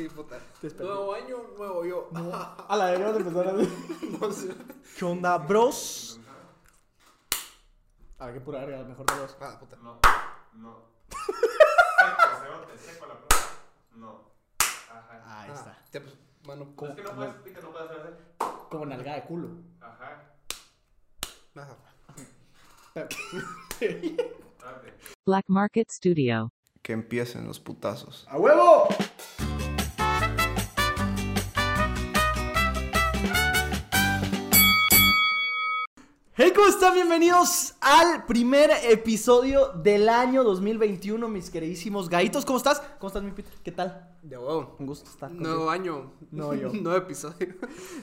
Sí, puta. Te. Nuevo año, nuevo yo. A la deberíamos empezar así. No sé. ¿Qué onda, bros? A ver, qué pura verga, mejor de dos. Ah, puta. No, no. Seco, cerote, seco la prueba. No. Ajá. Ahí Ah, está. pues, mano. Es que no puedes, pica, no puedes hacer así. Como nalga de culo. Ajá. Ajá. Date. Black Market Studio. Que empiecen los putazos. ¡A huevo! Hey, ¿cómo están? Bienvenidos al primer episodio del año 2021, mis queridísimos gaitos. ¿Cómo estás? ¿Cómo estás, mi Peter? ¿Qué tal? De huevo. Un gusto estar Nuevo año. No, yo. Nuevo episodio.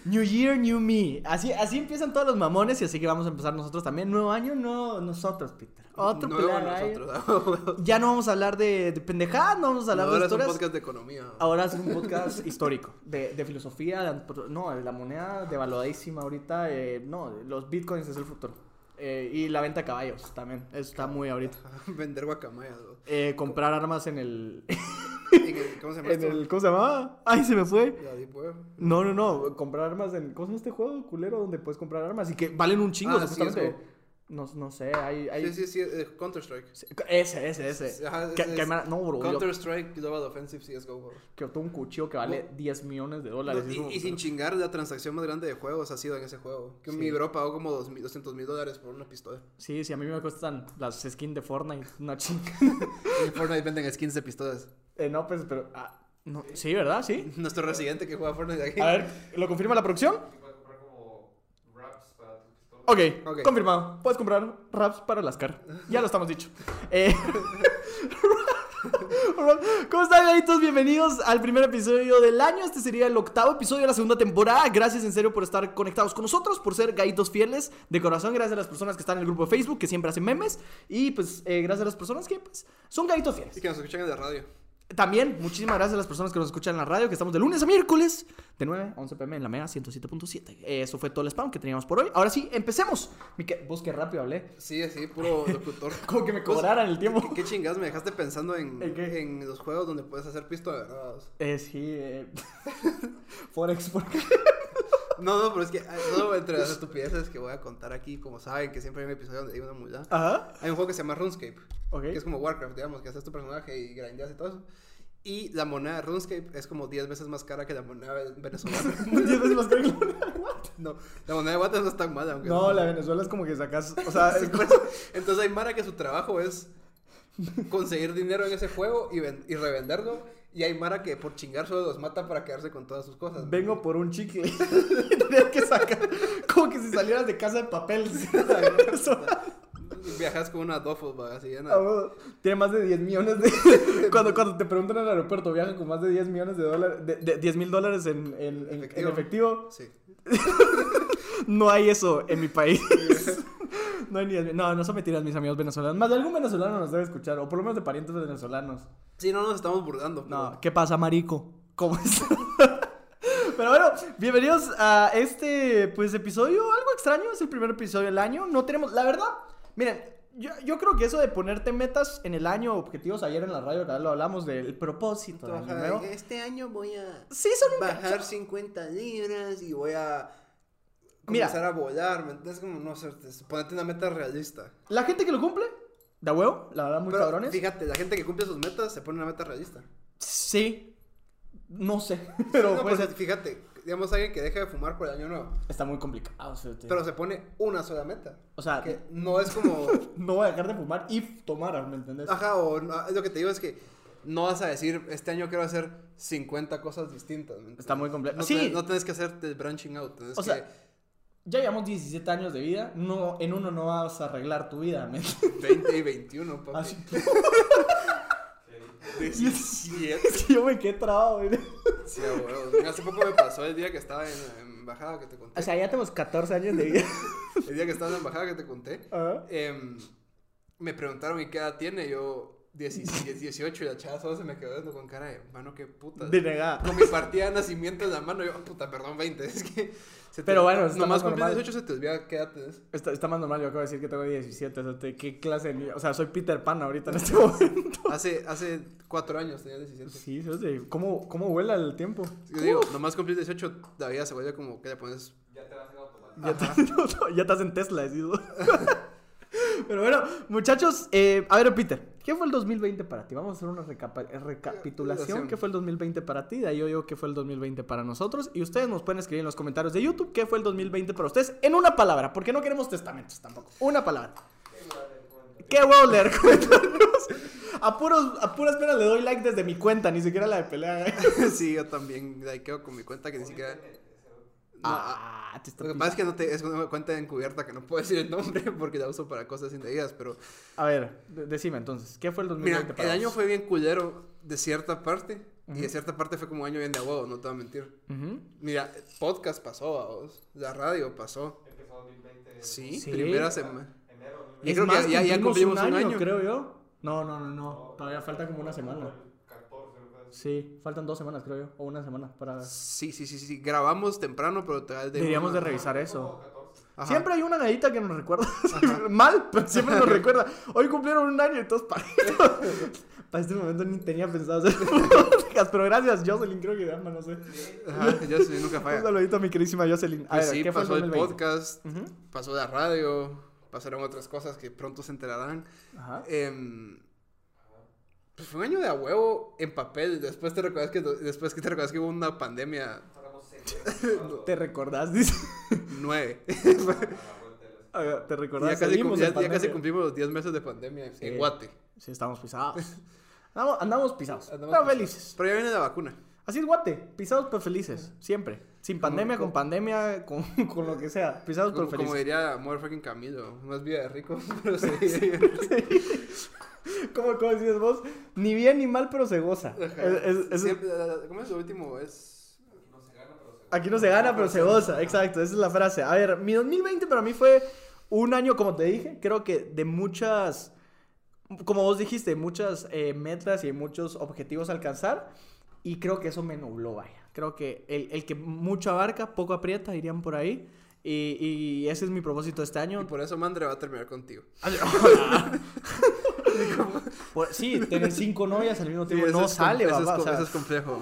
New Year, New Me. Así, así empiezan todos los mamones y así que vamos a empezar nosotros también. Nuevo año, no nosotros, Peter. Otro nosotros. huevo. Ya no vamos a hablar de, de pendejadas, no vamos a hablar Ahora de es un historias. podcast de economía. Ahora es un podcast histórico, de, de filosofía, de no, de la moneda devaluadísima ahorita, eh, no, los bitcoins es el futuro. Eh, y la venta de caballos también, eso está muy ahorita. Vender guacamayas. Eh, comprar armas en el, ¿En el- ¿Cómo se llama en el, ¿cómo se llamaba? Ay, se me fue. La Deep Web. No, no, no, comprar armas en, ¿cómo se llama este juego culero donde puedes comprar armas y que valen un chingo, Ah, sí. No, no sé, hay, hay... Sí, sí, sí. eh, Counter-Strike. Ese, ese, ese. Ajá, Que- ese que es me- no, bro, yo, Counter-Strike Global Offensive CSGO. bro. que tengo un cuchillo que vale 10 millones de dólares. No, es y, sin chingar, la transacción más grande de juegos ha sido en ese juego. Que Sí. mi bro pagó como 200 mil dólares por una pistola. Sí, sí, a mí me cuestan las skins de Fortnite, una chinga. En Fortnite venden skins de pistolas. Eh, no, pues, pero. ah, no, sí, ¿verdad? Sí. Nuestro residente que juega Fortnite aquí. A ver, ¿lo confirma la producción? Y puedes comprar como wraps Ok, confirmado. Puedes comprar raps para las car. Ya lo estamos dicho. Eh, ¿Cómo están, gaitos? Bienvenidos al primer episodio del año. Este sería el octavo episodio de la segunda temporada. Gracias en serio por estar conectados con nosotros, por ser gaitos fieles de corazón. Gracias a las personas que están en el grupo de Facebook, que siempre hacen memes. Y pues, eh, gracias a las personas que pues, son gaitos fieles. Y que nos escuchan en la radio. También, muchísimas gracias a las personas que nos escuchan en la radio, que estamos de lunes a miércoles, de 9 a 11 pm en la Mega 107.7. Eh, Eso fue todo el spam que teníamos por hoy. Ahora sí, empecemos. Mique, vos qué rápido hablé. Sí, sí, puro locutor. Como que me cobraran el tiempo. ¿Qué, qué chingados me dejaste pensando en, ¿En los juegos donde puedes hacer pisto de verdad? Eh, sí, eh, Forex, porque... No, no, pero es que no entre las estupideces que voy a contar aquí, como saben que siempre hay un episodio donde hay una multa. Ajá, Hay un juego que se llama RuneScape, ok. que es como Warcraft, digamos, que haces tu personaje y grindeas y todo eso. Y la moneda de RuneScape es como 10 veces más cara que la moneda venezolana. 10 veces más caro que la- no, la moneda de Guatemala no es tan mala, aunque No, la de Venezuela es como que sacas... O sea, Sí, es eso. Entonces hay Mara que su trabajo es conseguir dinero en ese juego y, y revenderlo. Y hay Mara que por chingar solo los mata para quedarse con todas sus cosas. Vengo por un chicle. Tenía que sacar... Como que si salieras de casa de papel. Viajas con una bag así llena. Ah, bueno, Tiene más de 10 millones de... cuando, cuando te preguntan en el aeropuerto, viaja con más de 10 millones de dólares... De, de 10 mil dólares en, en, en- en Efectivo. efectivo. Sí. No hay eso en mi país. no hay ni... 10 mil- No, no son mentiras mis amigos venezolanos. Más de algún venezolano nos debe escuchar. O por lo menos de parientes venezolanos. Sí, no nos estamos burlando. pero- No, ¿qué pasa, marico? ¿Cómo es? Pero bueno, bienvenidos a este pues episodio algo extraño, es el primer episodio del año. No tenemos, la verdad, miren, yo, yo creo que eso de ponerte metas en el año, objetivos ayer en la radio, lo hablamos del propósito Ajá. Este año voy a Sí, son bajar cacho. 50 libras y voy a Mira. comenzar a volar. ¿me entiendes? Como no sé, te- ponerte una meta realista. La gente que lo cumple, de huevo, la verdad, muy Pero cabrones. fíjate, la gente que cumple sus metas se pone una meta realista. Sí, no sé, pero No, pues fíjate, digamos alguien que deja de fumar por el año nuevo, está muy complicado. o sea, te- pero se pone una sola meta. o sea, Que no es como, no voy a dejar de fumar y tomar, ¿me entendés? ajá, o no, lo que te digo es que no vas a decir, este año quiero hacer 50 cosas distintas. ¿me entiendes? Está muy complejo. No, Sí. tenés- no tienes que hacer el branching out. O que, sea, ya llevamos 17 años de vida, no, en uno no vas a arreglar tu vida, ¿me entiendes? 20 y 21, papi. Así- 17. Es que yo me quedé trabado, güey. Sí, a huevo. Hace poco me pasó el día que estaba en, en embajada que te conté. O sea, ya tenemos 14 años de vida. el día que estaba en la embajada que te conté. Ajá. em, me preguntaron, ¿y qué edad tiene? Yo, 17, 18 y la chava solo se me quedó viendo con cara de, mano, qué puta. De negada. Con mi partida de nacimiento en la mano, yo, puta, perdón, 20. Es que. se te- Pero bueno, está nomás más normal. 18 se te olvida qué edad. Está, está más normal, yo acabo de decir que tengo 17. O sea, te- ¿qué clase de niño? O sea, soy Peter Pan ahorita en este momento. Hace, hace 4 años tenía 17. Sí, sí, sí. ¿Cómo, ¿Cómo vuela el tiempo? Yo digo, nomás cumplir 18, la vida se vuelve como que le pones. Ya te vas en automático. Ya, te, no, no, ya estás en Tesla, decido. Pero bueno, muchachos, eh, a ver, Peter, ¿qué fue el 2020 para ti? Vamos a hacer una recapa- eh, recapitulación. ¿Qué fue el 2020 para ti? De ahí yo digo qué fue el 2020 para nosotros. Y ustedes nos pueden escribir en los comentarios de YouTube qué fue el 2020 para ustedes en una palabra, porque no queremos testamentos tampoco. Una palabra. ¿Qué huevo leer comentarios? A, puros, a puras penas le doy like desde mi cuenta, ni siquiera la de pelea. sí, yo también. Ahí quedo con mi cuenta que ni siquiera. Ah, te está Lo que pasa es que no te, es una cuenta encubierta que no puedo decir el nombre porque la uso para cosas indebidas, pero A ver, de- decime entonces, ¿qué fue el 2020 mira, para el año vos? fue bien culero de cierta parte y de cierta parte fue como un año bien de huevo, no te voy a mentir. Ujú. Mira, podcast pasó a vos, la radio pasó. Empezó 2020. Sí, Sí. primera semana. Enero. Y Es creo que más, ya- ya cumplimos un año. creo yo. No, no, no, no. Todavía falta como una semana. 14, ¿no? Sí, faltan dos semanas, creo yo. O una semana para... Sí, sí, sí, sí, grabamos temprano, pero te Deberíamos de revisar eso. 14. Ajá. Siempre hay una gadita que nos recuerda. Mal, pero siempre nos recuerda. Hoy cumplieron un año y todos paritos. Para este momento ni tenía pensado hacer podcast, pero gracias, Jocelyn, creo que se llama, no sé. Ajá, sí, nunca Un falla. saludito a mi queridísima Jocelyn. A Pues ver, sí, ¿qué fue el pasó el 2020? podcast, Ujú. pasó la radio, pasaron otras cosas que pronto se enterarán. Ajá. Em, pues fue un año de a huevo en papel. Después te recuerdas que, después que te recuerdas que hubo una pandemia. ¿Te recordás? Dice. nueve. ¿Te recordás? ya casi, Seguimos ya- ya casi cumplimos los 10 meses de pandemia Sí. en Guate. Sí, estamos pisados. Andamos, andamos pisados. Andamos pero pisados. felices. Pero ya viene la vacuna. Así es Guate. Pisados pero felices. Siempre. Sin Como- pandemia, con como- pandemia, con, con lo que sea. Pisados pero Como, como felices. diría Motherfucking Camilo. Más vida de rico, pero sí. ¿Cómo, cómo decías vos? Ni bien ni mal, pero se goza. Es- es- es- Siempre- ¿Cómo es lo último? Es. No se gana, pero se Aquí no se gana, pero se goza. Exacto, esa es la frase. A ver, mi 2020 para mí fue un año, como te dije, creo que de muchas, como vos dijiste, muchas eh, metas y muchos objetivos a alcanzar. Y creo que eso me nubló, vaya. Creo que el, el que mucho abarca, poco aprieta, dirían por ahí. Y, y ese es mi propósito este Y año. por eso Mandre va a terminar contigo. Por- sí, tener cinco novias al mismo tiempo no sale, eso es o sea, eso es complejo.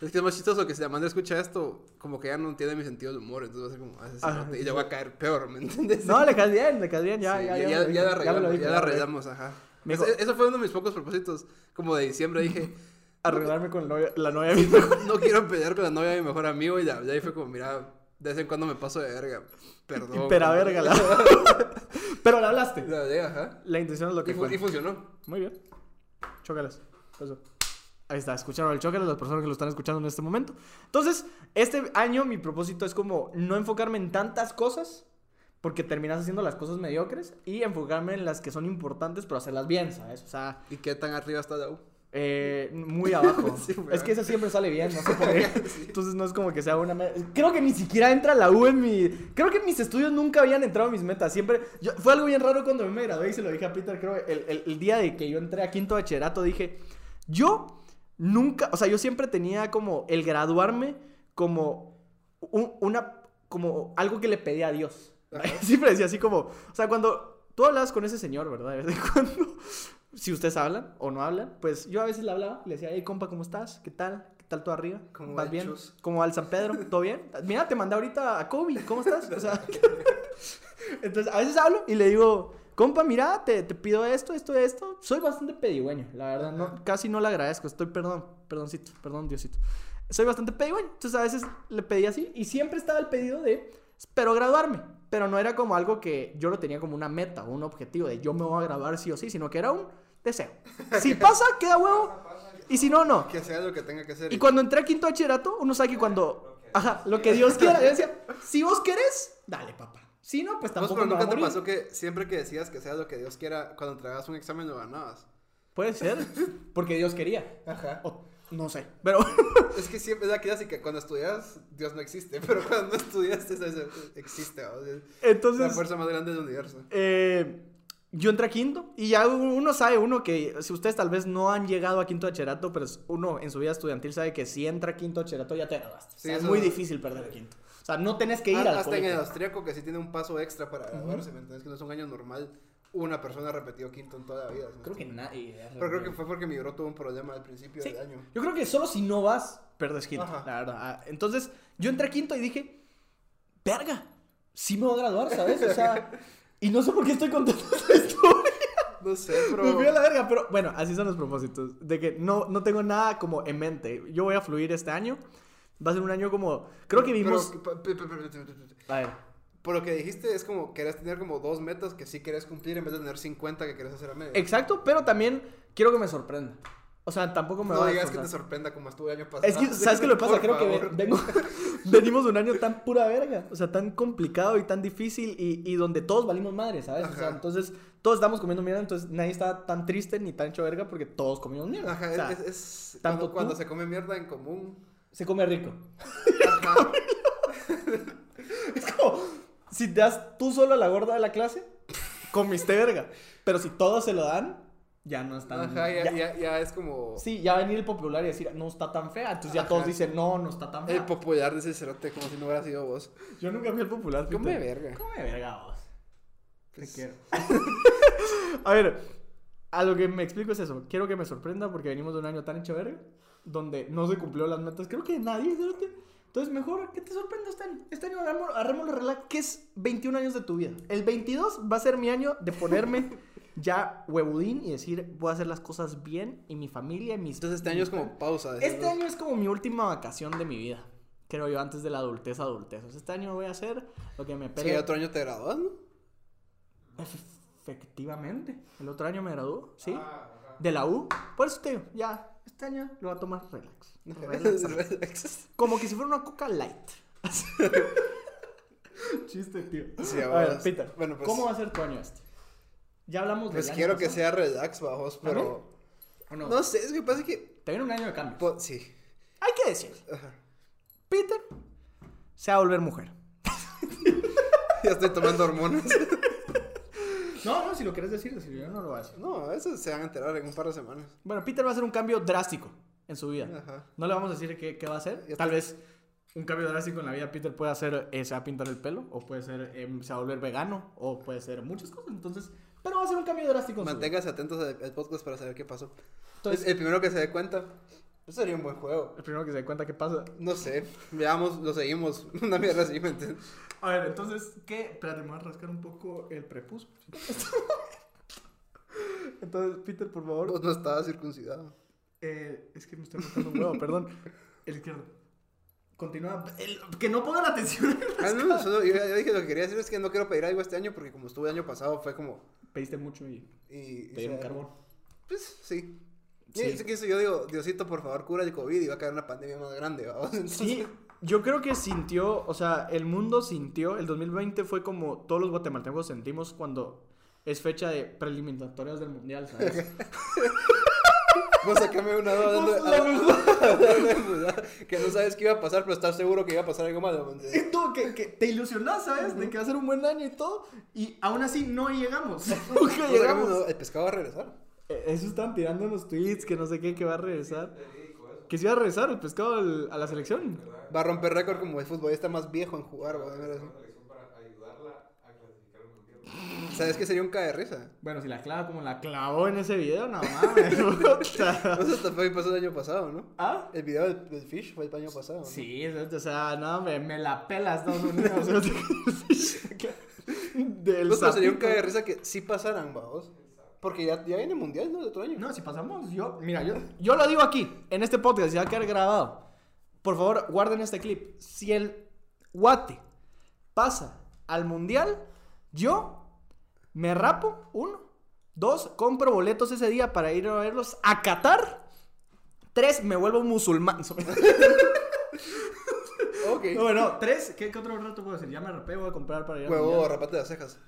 Es que es más chistoso que si Amanda escucha esto, como que ya no entiende mi sentido del humor, entonces va a ser como, ah, Ah, y le va a caer peor, ¿me entiendes? No, le caes bien, le caes bien, ya, Sí, ya, ya, ya, ya, ya la arreglamos, ya la ya arreglamos, ajá. Eso fue uno de mis pocos propósitos. Como de diciembre dije, Arreglarme con la novia, la novia de mi mejor- no quiero pelear con la novia de mi mejor amigo, y la hablé y fue como, mira, de vez en cuando me paso de verga. Perdón. Pero a verga, la... Pero la hablaste. La hablé, ajá. La intención es lo que fu- y fue. funcionó. Muy bien. Chócalas. Eso. Ahí está, escucharon el chócalas las personas que lo están escuchando en este momento. Entonces, este año mi propósito es como no enfocarme en tantas cosas, porque terminas haciendo las cosas mediocres, y enfocarme en las que son importantes, pero hacerlas bien, ¿sabes? O sea, ¿Y qué tan arriba está la U? Eh, muy abajo. Sí, es que esa siempre sale bien, no sé por qué. Entonces no es como que sea una meta. Creo que ni siquiera entra la U en mi... Creo que mis estudios nunca habían entrado en mis metas. Siempre... yo- Fue algo bien raro cuando me gradué y se lo dije a Peter, creo, el, el- el día de que yo entré a quinto bachillerato, dije, yo nunca... O sea, yo siempre tenía como el graduarme como un- una... Como algo que le pedía a Dios. Ajá. Siempre decía así como... O sea, cuando tú hablabas con ese señor, ¿verdad? De vez en cuando si ustedes hablan o no hablan, pues yo a veces le hablaba, le decía, hey compa, ¿cómo estás? ¿Qué tal? ¿Qué tal todo arriba? ¿Cómo ¿Vas bien? chus? ¿Cómo va el San Pedro? ¿Todo bien? Mira, te mandé ahorita a Kobe, ¿cómo estás? O sea, entonces a veces hablo y le digo, compa, mira, te, te pido esto, esto, esto. Soy bastante pedigüeño, la verdad, no, casi no le agradezco, estoy, perdón, perdoncito, perdón, Diosito. Soy bastante pedigüeño, entonces a veces le pedí así y siempre estaba el pedido de, espero graduarme. Pero no era como algo que yo lo tenía como una meta o un objetivo de yo me voy a graduar sí o sí, sino que era un deseo. Si pasa, queda huevo. Y si no, no. Que sea lo que tenga que hacer. Y cuando entré a quinto bachillerato, uno sabe que cuando. Ajá, lo que Dios quiera. Yo decía, si vos querés, dale, papá. Si no, pues tampoco pero nunca te pasó que siempre que decías que sea lo que Dios quiera, cuando entregabas un examen lo ganabas. Puede ser. Porque Dios quería. Ajá. O- no sé. Pero. Es que siempre es la clásica, cuando estudias, Dios no existe, pero cuando estudias, existe. ¿no? Es la Entonces. fuerza más grande del universo. eh, yo entré a quinto y ya uno sabe, uno que si ustedes tal vez no han llegado a quinto bachillerato, pero uno en su vida estudiantil sabe que si entra a quinto bachillerato ya te graduaste. O sea, Sí, es muy difícil perder quinto. O sea, no tenés que ir Ah, al Hasta en el austriaco que sí tiene un paso extra para graduarse, ¿me entiendes? Que no es un año normal. Una persona repetió quinto en toda la vida. Creo que nadie. Pero creo que fue porque mi bro tuvo un problema al principio Sí. del año. Yo creo que solo si no vas, perdes quinto, Ajá. la verdad. Ah, Entonces, yo entré a quinto y dije, verga, sí me voy a graduar, ¿sabes? O sea, y no sé por qué estoy contento de esta historia. No sé, Me pero... fui a la verga, pero bueno, así son los propósitos. De que no, no tengo nada como en mente. Yo voy a fluir este año. Va a ser un año como. Creo que vimos. A ver. por lo que dijiste, es como querés tener como dos metas que sí querés cumplir en vez de tener 50 que querés hacer a medio. Exacto, pero también quiero que me sorprenda. O sea, tampoco me no va a digas que te sorprenda como estuve el año pasado. Es que, ¿sabes qué lo pasa? Por Creo que favor. vengo, venimos de un año tan pura verga. O sea, tan complicado y tan difícil y, y donde todos valimos madre, ¿sabes? O sea, Ajá. entonces todos estamos comiendo mierda, entonces nadie está tan triste ni tan hecho verga porque todos comimos mierda. Ajá, O sea, es, es tanto cuando, cuando se come mierda en común. se come rico. Ajá. Es como, si te das tú solo a la gorda de la clase, comiste verga. Pero si todos se lo dan, ya no es tan... Ajá, ya, ya- ya, ya es como... Sí, ya va a venir el popular y decir, no está tan fea. Entonces ya Ajá. todos dicen, no, no está tan El fea. popular de ese cerote, como si no hubiera sido vos. Yo nunca fui el popular. Peter. Come verga. Come verga vos. Te Pues- quiero. a ver, a lo que me explico es eso. Quiero que me sorprenda porque venimos de un año tan hecho verga, donde no se cumplió las metas. Creo que nadie, cerote. Entonces, mejor que te sorprenda este año. Este año agarrémoslo relax, que es 21 años de tu vida. El 22 va a ser mi año de ponerme ya huevudín y decir, voy a hacer las cosas bien y mi familia y mis... Entonces este año es como pausa. Este año es como mi última vacación de mi vida. Creo yo, antes de la adultez, adultez. Sea, este año voy a hacer lo que me Sí, pegue. otro año te gradúas, ¿no? Efe- Efectivamente. El otro año me graduó, ¿sí? Ah. De la U. Por eso te digo, ya, este año lo voy a tomar relax. Relax. Relax. Como que si fuera una coca light. Chiste, tío. Sí, a ver, Peter, bueno, pues- ¿cómo va a ser tu año este? Ya hablamos de Pues quiero que sea relax, bajos, pero... ¿O no? No sé, es que pasa que... Te viene un año de cambio. po- Sí. Hay que decir, Ajá. Peter se va a volver mujer. Ya estoy tomando hormonas. No, no, si lo quieres decir, si yo no lo voy a decir. No, eso se van a enterar en un par de semanas. Bueno, Peter va a hacer un cambio drástico en su vida. Ajá. No le vamos a decir qué, qué va a hacer. Tal vez un cambio drástico en la vida Peter puede hacer, eh, se va a pintar el pelo, o puede ser, eh, se va a volver vegano, o puede ser muchas cosas. Entonces, pero va a ser un cambio drástico. Manténgase atentos al, podcast para saber qué pasó. Entonces- el, el primero que se dé cuenta, eso sería un buen juego. El primero que se dé cuenta qué pasa. No sé, veamos, lo seguimos. Una mierda así, ¿me entiendes? A ver, entonces, ¿qué? Espérate, me voy a rascar un poco el prepucio. entonces, Peter, por favor. Vos no estabas circuncidado. Eh, es que me estoy cortando un huevo, perdón. El izquierdo. Continúa. El- que no pongan atención. Ah, no, solo, yo, yo dije lo que quería decir es que no quiero pedir algo este año porque como estuve el año pasado fue como... Pediste mucho y Y, te dieron carbón. Pues sí. Sí. Es que eso yo digo, Diosito, por favor, cura el COVID y va a caer una pandemia más grande, ¿vamos? Sí, yo creo que sintió, o sea, el mundo sintió, el 2020 fue como todos los guatemaltecos sentimos cuando es fecha de preliminatorias del mundial, ¿sabes? Vos sacame una duda de- que no sabes qué iba a pasar, pero estás seguro que iba a pasar algo malo. Y tú, que, que te ilusionás, ¿sabes? De que va a ser un buen año y todo, y aún así no llegamos. Nunca llegamos. El pescado va a regresar. Eh, Eso están tirando en los tweets, que no sé qué, que va a regresar. Que si va a regresar el pescado al- a la selección. ¿verdad? Va a romper récord como el futbolista más viejo en jugar. ¿va? Una selección para ayudarla a clasificar al mundial. ¿Sabes qué sería un cae de risa? Bueno, si la clava como la clavó en ese video, no mames. Eso hasta fue pasó el año pasado, ¿no? ¿Ah? El video del, del Fish fue el año pasado. ¿no? Sí, o sea, no, me, me la pela Estados Unidos. Del pero sería un cae de risa que sí pasaran, vamos. Porque ya, ya viene mundial, ¿no? El otro año. No, si pasamos, yo, mira, yo, yo lo digo aquí, en este podcast, ya va a quedar grabado. Por favor, guarden este clip. Si el Guate pasa al mundial, yo me rapo, uno. Dos, compro boletos ese día para ir a verlos a Qatar. Tres, me vuelvo musulmán. Ok. No, bueno, tres, ¿qué, qué otro rato puedo decir? Ya me rapé, voy a comprar para ir al Huevo, rapate las cejas.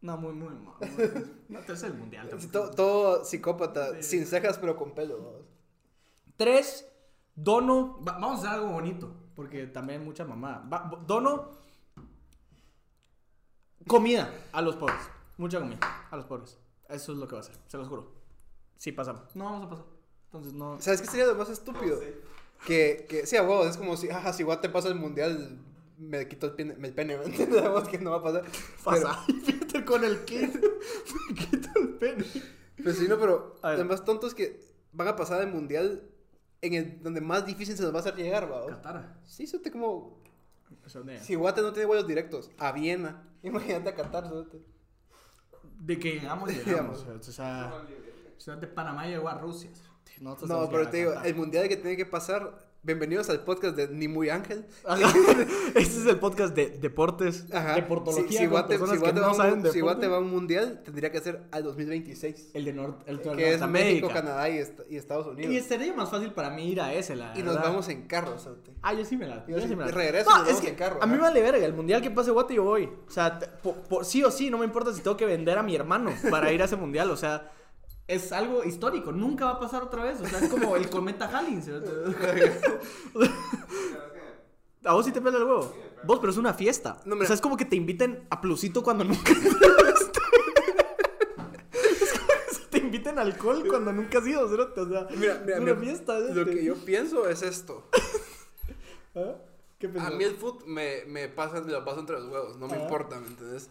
No, muy, muy, muy. No, tres es el mundial. Todo, todo psicópata, Sí. sin cejas pero con pelo. Tres, dono. va- vamos a hacer algo bonito. Porque también mucha mamá. Va- dono comida a los pobres. Mucha comida a los pobres. Eso es lo que va a hacer, se los juro. Sí pasamos. No vamos a pasar. Entonces no. ¿Sabes qué sería lo más estúpido? Que, que, sí, a huevos, es como si, ajá, si Guate pasa el mundial, me quito el pene, el pene ¿me entiendes? Que no va a pasar. Pasa. Y fíjate con el kit. Me quito el pene. Pero sí, no, pero lo más tonto es que van a pasar el mundial en el donde más difícil se nos va a hacer llegar, ¿va? Qatar. Sí, eso te como. Eso Si Guate no tiene vuelos directos a Viena, imagínate a Qatar, ¿sabes? De que llegamos, Llegamos. O sea, ciudad de Panamá llegó a Rusia. No, pero te digo, el mundial que tiene que pasar. Bienvenidos al podcast de Ni Muy Ángel. Ajá. Este es el podcast de deportes, Ajá. deportología Si, si Guate, si no va, a un, de si Guate deporte. va a un mundial, tendría que ser al 2026. El de Nor- el de que es. México, Canadá y, est- y Estados Unidos. Y sería más fácil para mí ir a ese, la Y nos vamos en carro, ¿sabes? Ah, yo sí me la. Yo Yo sí- sí me la. regreso, No, nos es vamos que en carro, a mí me vale verga. El mundial que pase Guate, yo voy. O sea, te- por, por- sí o sí, no me importa si tengo que vender a mi hermano para ir a ese mundial. O sea, es algo histórico. Nunca va a pasar otra vez. O sea, es como el cometa Halley. A vos sí te pela el huevo. Vos, pero es una fiesta. No, o sea, es como que te inviten a Plusito cuando nunca. es como que se te inviten a alcohol cuando nunca has ido, cerote, O sea, Mira, mira, es una mira, fiesta. Lo este. que yo pienso es esto. ¿Ah? ¿Qué A mí el foot me, me pasa, me lo paso entre los huevos, no me Ajá. importa, ¿me entiendes?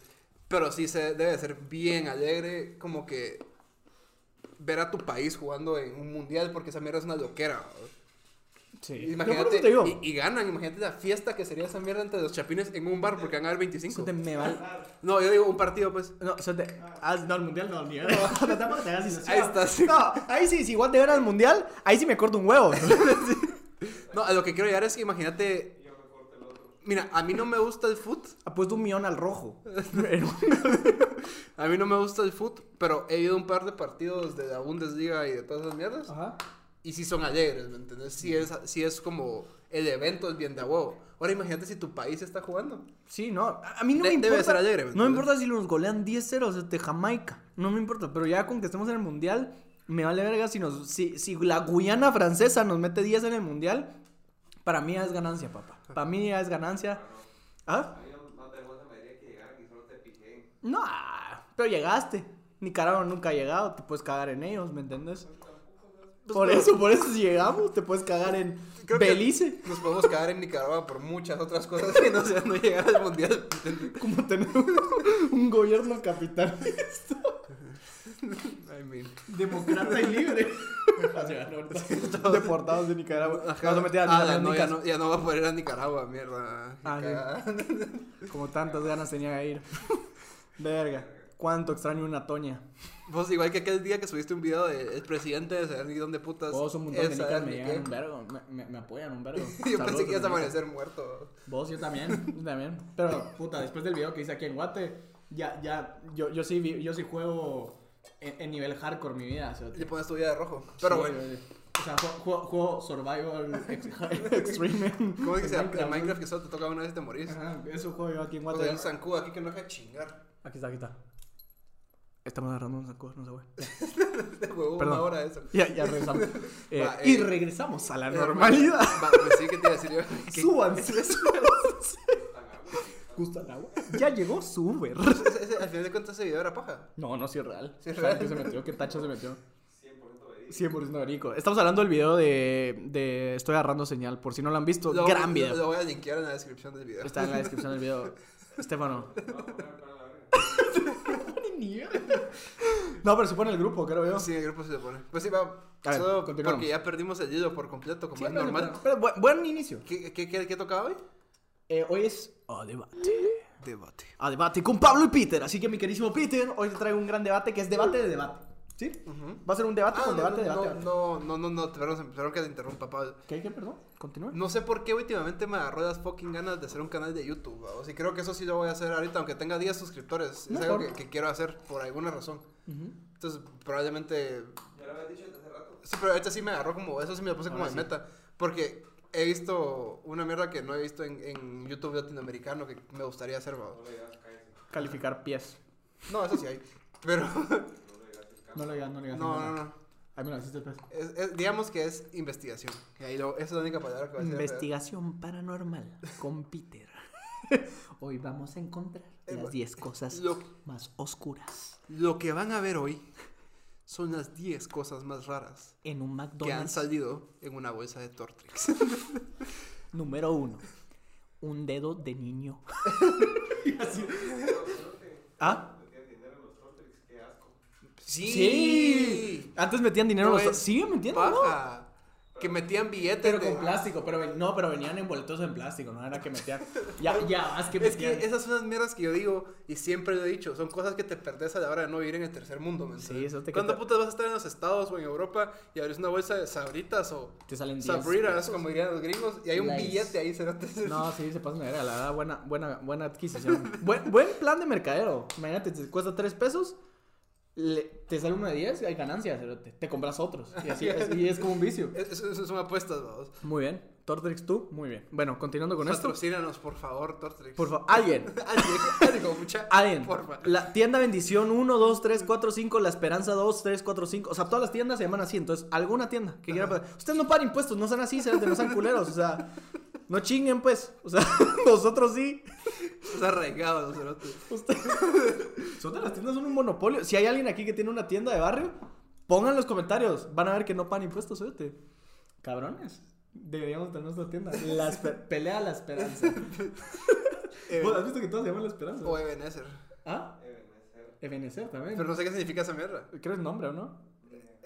Pero sí se debe ser bien alegre, como que ver a tu país jugando en un mundial, porque esa mierda es una loquera. ¿no? Sí. Imagínate, No, y, y ganan, imagínate la fiesta que sería esa mierda entre los chapines en un bar, porque van a haber 25. Eso te me vale. No, yo digo un partido, pues. No. Ah, no, el mundial no, ni verga. Tampoco te hagas ilusión. Ahí está, sí. No, ahí sí, si igual te ganas el mundial, ahí sí me corto un huevo. No, a lo que quiero llegar es que imagínate. Mira, a mí no me gusta el foot. Apuesto un millón al rojo. A mí no me gusta el foot, pero he ido a un par de partidos de la Bundesliga y de todas esas mierdas. Ajá. Y sí son alegres, ¿me entiendes? Sí es, sí es como el evento es bien de huevo. Ahora imagínate si tu país está jugando. Sí, no. A mí no De- me importa. debe ser alegre, ¿me no me importa si nos golean 10-0 desde Jamaica. No me importa. Pero ya con que estemos en el mundial, me vale verga si nos. Si, si la Guyana francesa nos mete 10 en el mundial, para mí es ganancia, papá. Para mí ya es ganancia. ¿Ah? No, pero llegaste. Nicaragua nunca ha llegado, te puedes cagar en ellos, ¿me entiendes? Por eso, por eso si llegamos, te puedes cagar en Creo que- Belice. Nos podemos quedar en Nicaragua por muchas otras cosas que no sean no llegar al mundial. Como tener un, un gobierno capitalista, I mean. demócrata y libre. Deportados de Nicaragua. No Ah, ya no, ya, nicas. no, ya no va a poder ir a Nicaragua, mierda. Ah, sí. Como tantas ganas tenía de ir. Verga. Cuánto extraño una Toña. Vos, igual que aquel día que subiste un video del presidente de saber ni dónde putas. Vos un montón de nicas me llegan qué. un vergo. Me, me, me apoyan un vergo. Yo Saludos pensé que ibas a amanecer muerto. Vos, yo también, yo también. Pero, puta, después del video que hice aquí en Guate, ya, ya, yo, yo sí, vi- yo sí juego en, en nivel hardcore mi vida. O sea, Le pones tu vida de rojo. Pero sí, bueno, güey. O sea, juego, Survival ex- Extreme. ¿cómo es que se llama? Minecraft, En Minecraft que solo te toca una vez y te morís. Ajá, eso juego yo aquí en O Guate. un zancudo aquí que no deja de chingar. Aquí está, aquí está. Estamos agarrando unas cosas, no sé, güey. Perdón. una hora de eso. Ya, ya regresamos. Eh, Va, y eh, regresamos a la Eh, normalidad. Va, pues sí, ¿qué te iba a decir yo? ¿Qué- Súbanse. ¿Gusta el agua? Ya llegó su Uber. Al final de cuentas ese video era paja. No, no, sí es real. Sí es ¿Sabes real. qué se metió? ¿Qué tacho se metió? 100% verídico. 100% verico. Estamos hablando del video de, de Estoy agarrando señal. Por si no lo han visto, Lo- gran video. lo voy a linkear en la descripción del video. Está en la descripción del video. Estefano. No, pero se pone el grupo, creo yo. Sí, el grupo se pone. Pues sí, va. Solo porque ya perdimos el hilo por completo, como Sí, es normal. pero- pero buen, buen inicio. ¿Qué, qué, qué, qué tocaba hoy? Eh, hoy es a debate. Debate. A debate con Pablo y Peter. Así que, mi queridísimo Peter, hoy te traigo un gran debate que es debate de debate. ¿Sí? Va a ser un debate Ah, con no, debate de no, debate. no, no, no, no, perdón, perdón que te interrumpa, Pablo. ¿Qué, qué, perdón? Continúa. No sé por qué últimamente me agarró las fucking ganas de hacer un canal de YouTube, o sea, creo que eso sí lo voy a hacer ahorita, aunque tenga 10 suscriptores. Es algo que, que quiero hacer por alguna razón. Ujú. Entonces, probablemente... Ya lo habías dicho desde hace rato. Sí, pero ahorita sí me agarró como... Eso sí me lo puse como Ahora de sí. meta. Porque he visto una mierda que no he visto en, en YouTube latinoamericano que me gustaría hacer, ¿va? Calificar pies. No, eso sí hay. Pero... No le digas. No le digas, no le digas. no, no, no. Ay, mira, hiciste el pez. Es- es- digamos que es investigación. Y ahí lo, esa es la única palabra que voy a decir. Investigación paranormal con Peter. Hoy vamos a encontrar Eh, las 10 cosas lo- más oscuras Lo que van a ver hoy son las 10 cosas más raras en un que han McDonald's. salido en una bolsa de Tortrix. Número 1. Un dedo de niño. ¿Ah? Metían dinero en los Tortrix, qué asco. Sí. Antes metían dinero No en los... es ¿Siguen metiendo? no? Paja. Que metían billetes. Pero de- con plástico, pero no, pero venían envueltos en plástico, no era que metían. Ya, ya, más que Es que metían. esas son las mierdas que yo digo y siempre lo he dicho. Son cosas que te perdés a la hora de no vivir en el tercer mundo, ¿me Sí, eso te ¿Cuándo putas vas a estar en los Estados o en Europa y abres una bolsa de sabritas o Te salen 10 sabritas, como dirían los gringos, y hay un billete ahí, cerote? No, sí, se pasan de verga, la verdad, buena, buena, buena adquisición. buen, buen plan de mercadero. Imagínate, te cuesta 3 pesos, le- te sale uno de 10 y hay ganancias, cerote. te compras otros. Y así es, y es como un vicio. Es- es- es- son apuestas, vamos. Muy bien. Tortrix, tú, muy bien. Bueno, continuando con esto. Patrocínanos, por favor, Tortrix. Por favor, alguien. Alguien, alguien, mucha. Alguien. Porfa. La tienda Bendición 1, 2, 3, 4, 5, La Esperanza 2, 3, 4, 5. O sea, todas las tiendas se llaman así. Entonces, alguna tienda que quiera. pagar. Ustedes no pagan impuestos, no sean así, cerote, no sean culeros. O sea, no chinguen, pues. O sea, nosotros sí. Es arraigado, cerote. Usted- Son las tiendas son un monopolio. Si hay alguien aquí que tiene una tienda de barrio, pongan en los comentarios. Van a ver que no pagan impuestos, oye. Cabrones. Deberíamos tener nuestra tienda. La esper- pelea la esperanza. ¿Vos has visto que todos se llaman la esperanza? O Ebenezer. ¿Ah? Ebenezer. Ebenezer también. Pero no sé qué significa esa mierda. Creo que es nombre, ¿o no?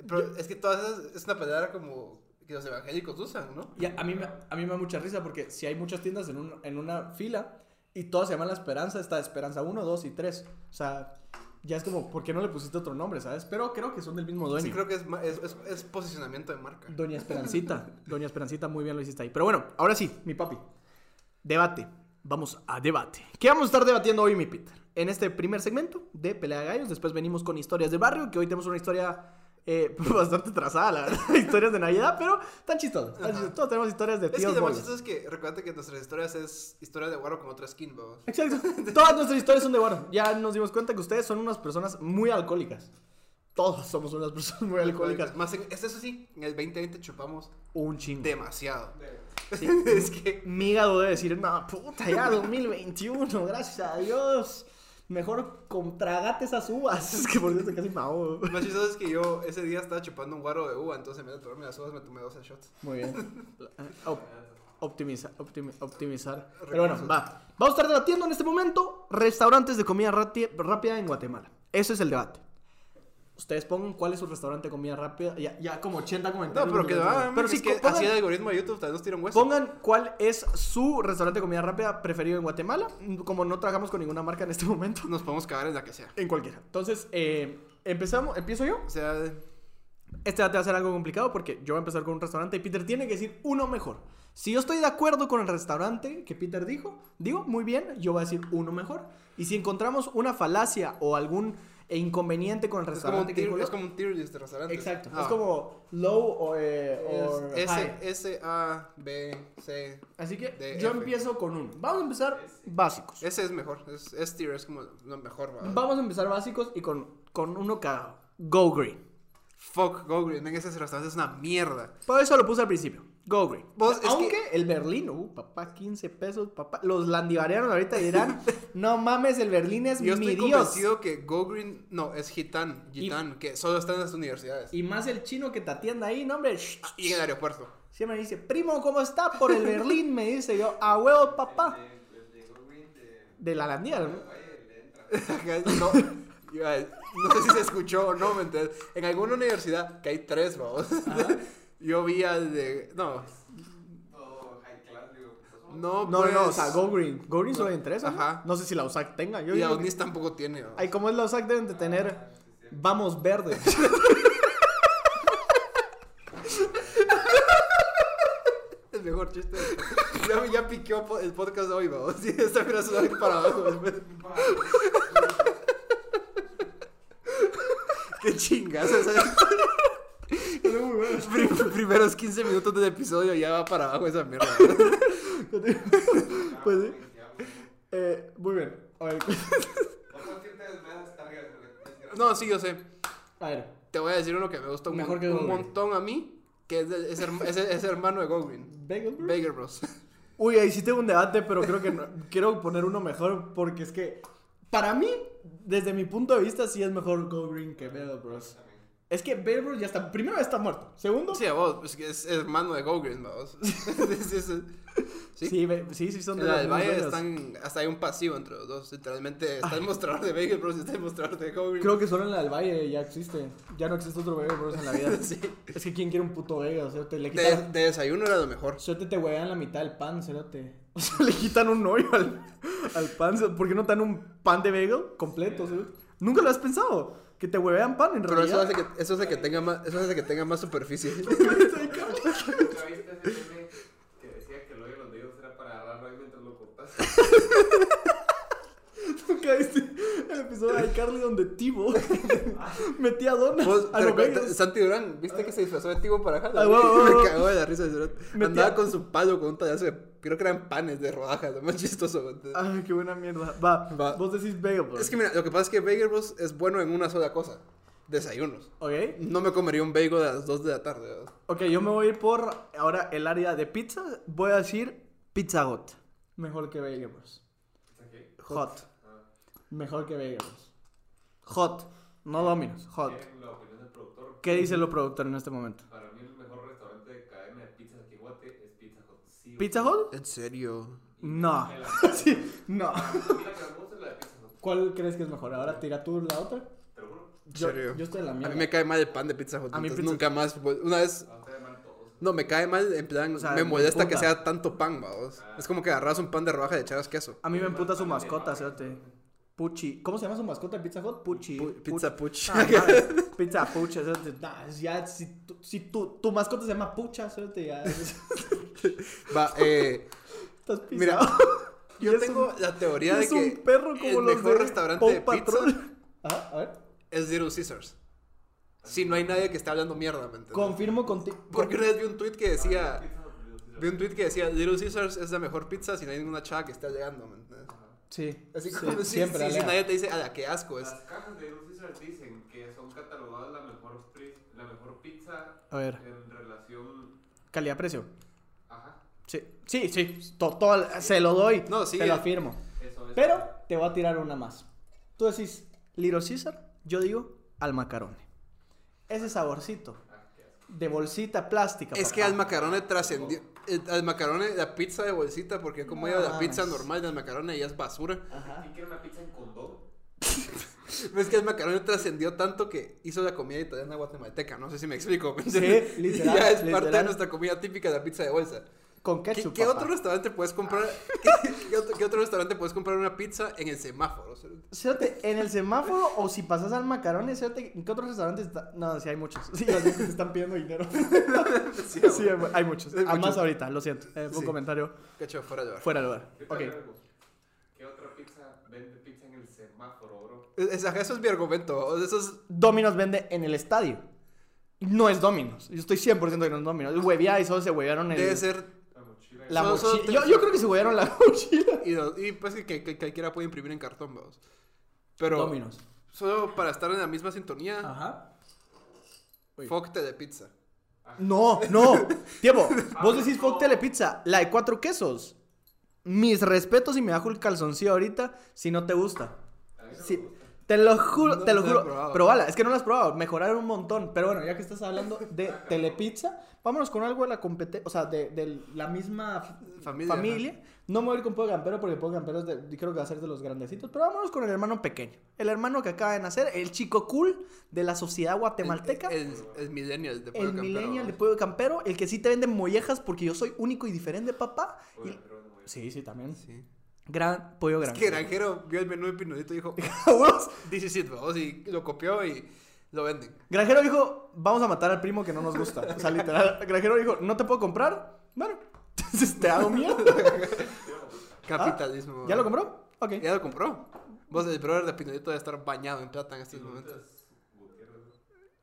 Pero es que todas esas es una palabra como que los evangélicos usan, ¿no? Y a, a mí, me- a mí me da mucha risa porque si hay muchas tiendas en, un- en una fila y todas se llaman La Esperanza, está Esperanza 1, 2 y 3. O sea, ya es como, ¿por qué no le pusiste otro nombre, sabes? Pero creo que son del mismo dueño. Sí, creo que es, es, es, es posicionamiento de marca. Doña Esperancita. Doña Esperancita, muy bien lo hiciste ahí. Pero bueno, ahora sí, mi papi. Debate. Vamos a debate. ¿Qué vamos a estar debatiendo hoy, mi Peter? En este primer segmento de Pelea de Gallos. Después venimos con historias del barrio, que hoy tenemos una historia eh, bastante trazada, la verdad. historias de Navidad, pero tan chistosas. Todos tenemos historias de Es que tíos lo más chistoso es que recuerda que nuestras historias es historia de guaro con otra skin, vamos. Exacto. Todas nuestras historias son de guardo. Ya nos dimos cuenta que ustedes son unas personas muy alcohólicas. Todos somos unas personas muy alcohólicas. Más en, es eso sí, en el 2020 chupamos Un chingo. demasiado. Sí. es que Mi hígado debe decir, no, puta, ya 2021, gracias a Dios. Mejor contragate esas uvas. Es que por cierto casi me ahogo. lo más chistoso es que yo ese día estaba chupando un guaro de uva, entonces en vez de tomarme las uvas me tomé 12 shots. Muy bien. Op- optimiza- optimi- optimizar. Pero bueno, va. Vamos a estar debatiendo en este momento restaurantes de comida rápida en Guatemala. Ese es el debate. Ustedes pongan cuál es su restaurante de comida rápida. Ya, ya como 80 No, comentarios. pero que va, Pero sí sí, que pongan- así el algoritmo de YouTube también nos tira un hueso. Pongan cuál es su restaurante de comida rápida preferido en Guatemala. Como no trabajamos con ninguna marca en este momento. Nos podemos cagar en la que sea. En cualquiera. Entonces, eh, empezamos. ¿Empiezo yo? O sea, Este debate va a ser algo complicado porque yo voy a empezar con un restaurante y Peter tiene que decir uno mejor. Si yo estoy de acuerdo con el restaurante que Peter dijo, digo, muy bien, yo voy a decir uno mejor. Y si encontramos una falacia o algún eh, inconveniente con el es como, un restaurante tier, es como un tier list de restaurantes. Exacto. Ah. Es como low o, eh, o Es high. S, S, A, B, C. Así que yo F. empiezo con uno. Vamos a empezar básicos. Ese es mejor. Es, es tier, es como lo mejor. ¿va? Vamos a empezar básicos y con, con uno cagado. Go Green. Fuck, Go Green. Venga, ese restaurante es una mierda. Por eso lo puse al principio. Go Green. Vos, es Aunque que- el Berlín, uh, papá, 15 pesos, papá. Los landivarianos ahorita dirán, no mames, el Berlín es Yo mi estoy Dios. convencido que Go Green, no, es Gitán, Gitán, que solo está en las universidades. Y más el chino que te atiende ahí, no, hombre. shh, Y en el aeropuerto. Siempre me dice, primo, ¿cómo está? Por el Berlín, me dice yo, a huevo, papá. Green de. De la landía, ¿no? No sé si se escuchó o no, ¿me entiendes? En alguna universidad, que hay tres, vamos. Yo vi al de. No, Todo high class, digo. pues, no, No, no, no, o pues, sea, Go Green. Go Green solo hay en tres. Ajá. No sé si la USAC tenga. Yo Y digo que- Aunis tampoco tiene. ¿no? Ay, como es la USAC, deben de tener Vamos Verde. El mejor chiste. Ya, ya piqueó el podcast de hoy, vamos. Sí, esta mira se va a ir para abajo. Qué chingas. Primeros 15 minutos del episodio ya va para abajo esa mierda. pues sí. Eh, muy bien. A ver, No sí, yo sé. a ver. Te voy a decir uno que me gusta un, Mejor que un montón a mí, que es, de- es, herma- es- es hermano de Go Green. Bagel Bros. Baker Bros. Uy, ahí sí tengo un debate, pero creo que no- quiero poner uno mejor porque es que para mí, desde mi punto de vista, sí es mejor Go Green que Battle Bros. Es que Battle Bros ya está, primero ya está muerto. Segundo, Sí, a vos, es que es hermano de Gogreen, vos. Sí, sí, sí. sí, son de los Valle están, hasta hay un pasivo entre los dos. Literalmente está el mostrador de Bagel Bros y está el mostrador de Gogreen. Creo que solo en la del Valle ya existe. Ya no existe otro Battle Bros en la vida. Sí. Es que quién quiere un puto Vega, o sea, te le quitan... de desayuno era lo mejor. Suerte te huevean la mitad del pan, cerote. O sea, le quitan un hoyo al, al pan. ¿Por qué no te dan un pan de bagel completo? Nunca lo has pensado. Que te huevean pan en Pero eso realidad. hace que, eso hace que tenga más, eso hace que tenga más superficie. ¿Nunca viste ese meme que decía que el hoyo de los dedos era para agarrar mientras lo cortas? Nunca viste el episodio de iCarly donde Tibo metía donas Vos, a bagels. Santi Durán, ¿viste que se disfrazó de Tibo para Ah, Halloween? huevo. Me cagó de la risa. Metía- Andaba con su palo con un pedazo de, creo que eran panes de rodajas, lo más chistoso. güey. Ay, qué buena mierda. Va, Va. vos decís bagel, bro. Es que mira, lo que pasa es que Bagel Bros es bueno en una sola cosa. Desayunos. Ok. No me comería un bagel a las 2 de la tarde. ¿verdad? Ok, yo me voy a ir por ahora el área de pizza. Voy a decir Pizza Hut. Mejor que Bagel Bros. Hot. Ah, Mejor que Bagel Bros. Hot. No Domino's. Hot. ¿quieren la opinión del productor? ¿Qué dice el productor en este momento? Para mí el mejor restaurante de cadena de pizzas aquí en Guate es Pizza Hut. Sí, ¿Pizza sí. Hut? ¿En serio? No. Sí, no. A mí la que me gusta es la de Pizza Hut, ¿Cuál crees que es mejor? Ahora tira tú la otra. te lo juro. ¿En Yo, serio? yo estoy en la A mierda. mí me cae mal el pan de Pizza Hut. A mí entonces pizza- nunca más. Una vez. A. No, me cae mal, en plan, O sea, me me molesta que sea tanto pan, vamos. Es como que agarras un pan de rodaja y le echabas queso. A mí me emputa su mascota, cerote. Puchi. ¿Cómo se llama su mascota de Pizza Hut? Puchi. Pu- pizza Puch. Ah. Pizza. Nah, ya, si, tu, si tu, tu mascota se llama Pucha, cerote, ya. Va, eh. Estás Mira, pisado. Yo Es tengo un- la teoría de es que un perro como el los mejor de restaurante de pizza. Ajá, a ver. es Little Caesars. Si no hay nadie que esté hablando mierda, ¿me entiendes? Confirmo contigo. Porque una vez vi un tweet que decía. Vi un tweet que decía Little Caesars es la mejor pizza si no hay ninguna chava que esté llegando, ¿me entiendes? Sí, Así sí, como si, siempre. si- si nadie te dice, a la que asco es. Las cajas de Little Caesar dicen que son catalogadas la mejor, la mejor pizza A ver, en relación. calidad-precio. Ajá, Sí, sí, sí. to- todo- se lo doy. No, sí, Te lo eh. afirmo. eso es. Pero te voy a tirar una más. Tú decís Little Caesar, yo digo al macarone. Ese saborcito Ah, qué. De bolsita plástica. Es que al macarone trascendió. el- Al macarone, la pizza de bolsita, porque como No yo la pizza normal del macarone ya es basura. Ajá. ¿Quién quiere una pizza en condón? Es que el macarone trascendió tanto que hizo la comida italiana guatemalteca. No sé si me explico. Sí, literal, Ya es parte de nuestra comida típica, la pizza de bolsa. Con ¿Qué, ketchup. qué papá. otro restaurante puedes comprar? ¿qué, qué otro, qué otro restaurante puedes comprar una pizza en el semáforo? Fíjate, en el semáforo o si pasas al macarone, fíjate, ¿en qué otros restaurantes está? No, sí hay muchos. Sí, los que te están pidiendo dinero. Sí, sí, hay, hay muchos. Hay Además muchos. ahorita, lo siento. Eh, un Sí. comentario Cacho, fuera de lugar. fuera de lugar. Yo te Ok. agrego, ¿Qué otra pizza vende pizza en el semáforo, bro? Es- es- eso es mi argumento. Eso es, Domino's vende en el estadio. No es Domino's. Yo estoy 100% que no es Domino's. Huevía y solo se huevearon el... debe ser. La mochila. te- Yo, yo creo que se huevearon la mochila. Y, y pues que, que- que cualquiera puede imprimir en cartón, vamos. Pero Domino's. solo para estar en la misma sintonía, Ajá. Uy. Foc Telepizza. No, no. Tiempo. Vos decís Foc Telepizza. La de cuatro quesos. Mis respetos y me bajo el calzoncillo ahorita si no te gusta. A te lo juro, No te lo juro. probado. Probala, es que no la has probado. Mejoraron un montón. Pero bueno, ya que estás hablando de Telepizza, vámonos con algo de la competencia. O sea, de, de la misma Familia, familia. No me voy a ir con Pollo Campero porque Pollo Campero es de- creo que va a ser de los grandecitos. Pero vámonos con el hermano pequeño. El hermano que acaba de nacer, el chico cool de la sociedad guatemalteca. El, el, el millennial de El Pollo Campero, millennial de pollo campero, el que sí te vende mollejas porque yo soy único y diferente, papá. Y- Sí, sí, también. Sí. Gran pollo Es grande. que Granjero vio el menú de Pinudito y dijo, this is it, vamos, y lo copió y lo venden. Granjero dijo, vamos a matar al primo que no nos gusta. O sea, literal. Granjero dijo, no te puedo comprar. Bueno, entonces te hago mierda. Capitalismo. Ah, ¿Ya lo compró? Ok. Ya lo compró. Vos, el brother de Pinudito debe estar bañado en plata en estos momentos.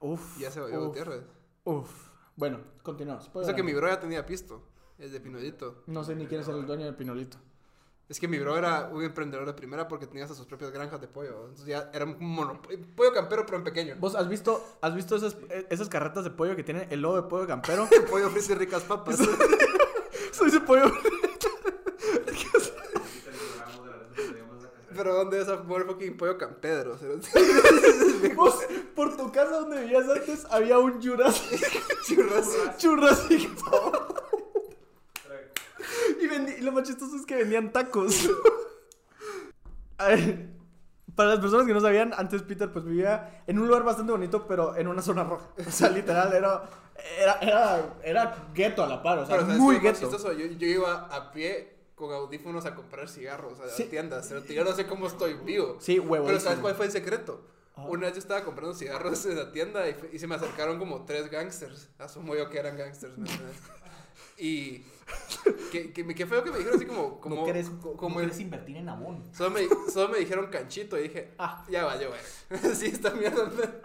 Uf. Ya se volvió uf, Gutiérrez. Uf. Bueno, continuamos. Eso que mi bro ya tenía pisto, el de Pinudito. No sé ni quién es el dueño del pinolito. Es que mi bro era un emprendedor de primera porque tenía hasta sus propias granjas de pollo. Entonces ya era un mono, pollo campero, pero en pequeño. ¿Vos has visto, has visto esas, esas carretas de pollo que tienen el logo de pollo campero? el pollo frito y ricas papas. Soy ese pollo. pero ¿dónde es a fucking pollo campedro? Por tu casa donde vivías antes había un Jurassic. Jurassic. Jurassic y, vendi- y lo más chistoso es que vendían tacos. A ver, para las personas que no sabían, antes Peter pues vivía en un lugar bastante bonito, pero en una zona roja. O sea, literal, era, era, era, era gueto a la par, o sea, Pero, ¿sabes muy gueto. Yo, yo iba a pie con audífonos a comprar cigarros a las Sí. tiendas. Pero yo no sé cómo estoy vivo. Sí, huevo. Pero ¿sabes cuál fue el secreto? Ajá. Una vez yo estaba comprando cigarros en la tienda y, y se me acercaron como tres gangsters. Asumo yo que eran gangsters, ¿me entiendes? Y que, que, qué feo que me dijeron así como... como no querés, no como querés invertir en abón. solo, me, solo me dijeron canchito y dije, Ah. ya va, yo, sí, esta mierda.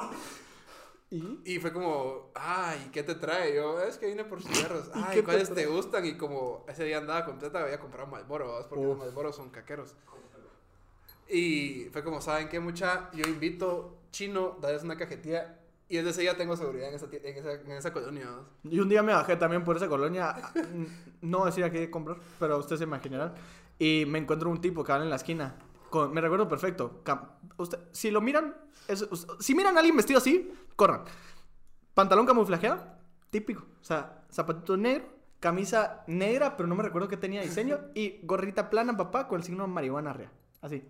¿Y? Y fue como, ay, ¿qué te trae? Yo, es que vine por cigarros. ¿Y Ay, te ¿cuáles te gustan? Y como ese día andaba completa, había comprado Malboro, porque los Uf. Malboro son caqueros. Y fue como, ¿saben qué, mucha? Yo invito chino, darles una cajetilla. Y desde ese día tengo seguridad en esa, en esa, en esa colonia. Y un día me bajé también por esa colonia, mm, no decía qué comprar, pero ustedes se imaginarán. Y me encuentro un tipo que va en la esquina. con- me recuerdo perfecto. usted, si lo miran, es- si miran a alguien vestido así, corran. Pantalón camuflajeado, típico. O sea, zapatito negro, camisa negra, pero no me recuerdo que tenía diseño. Y gorrita plana, papá, con el signo marihuana arriba. Así.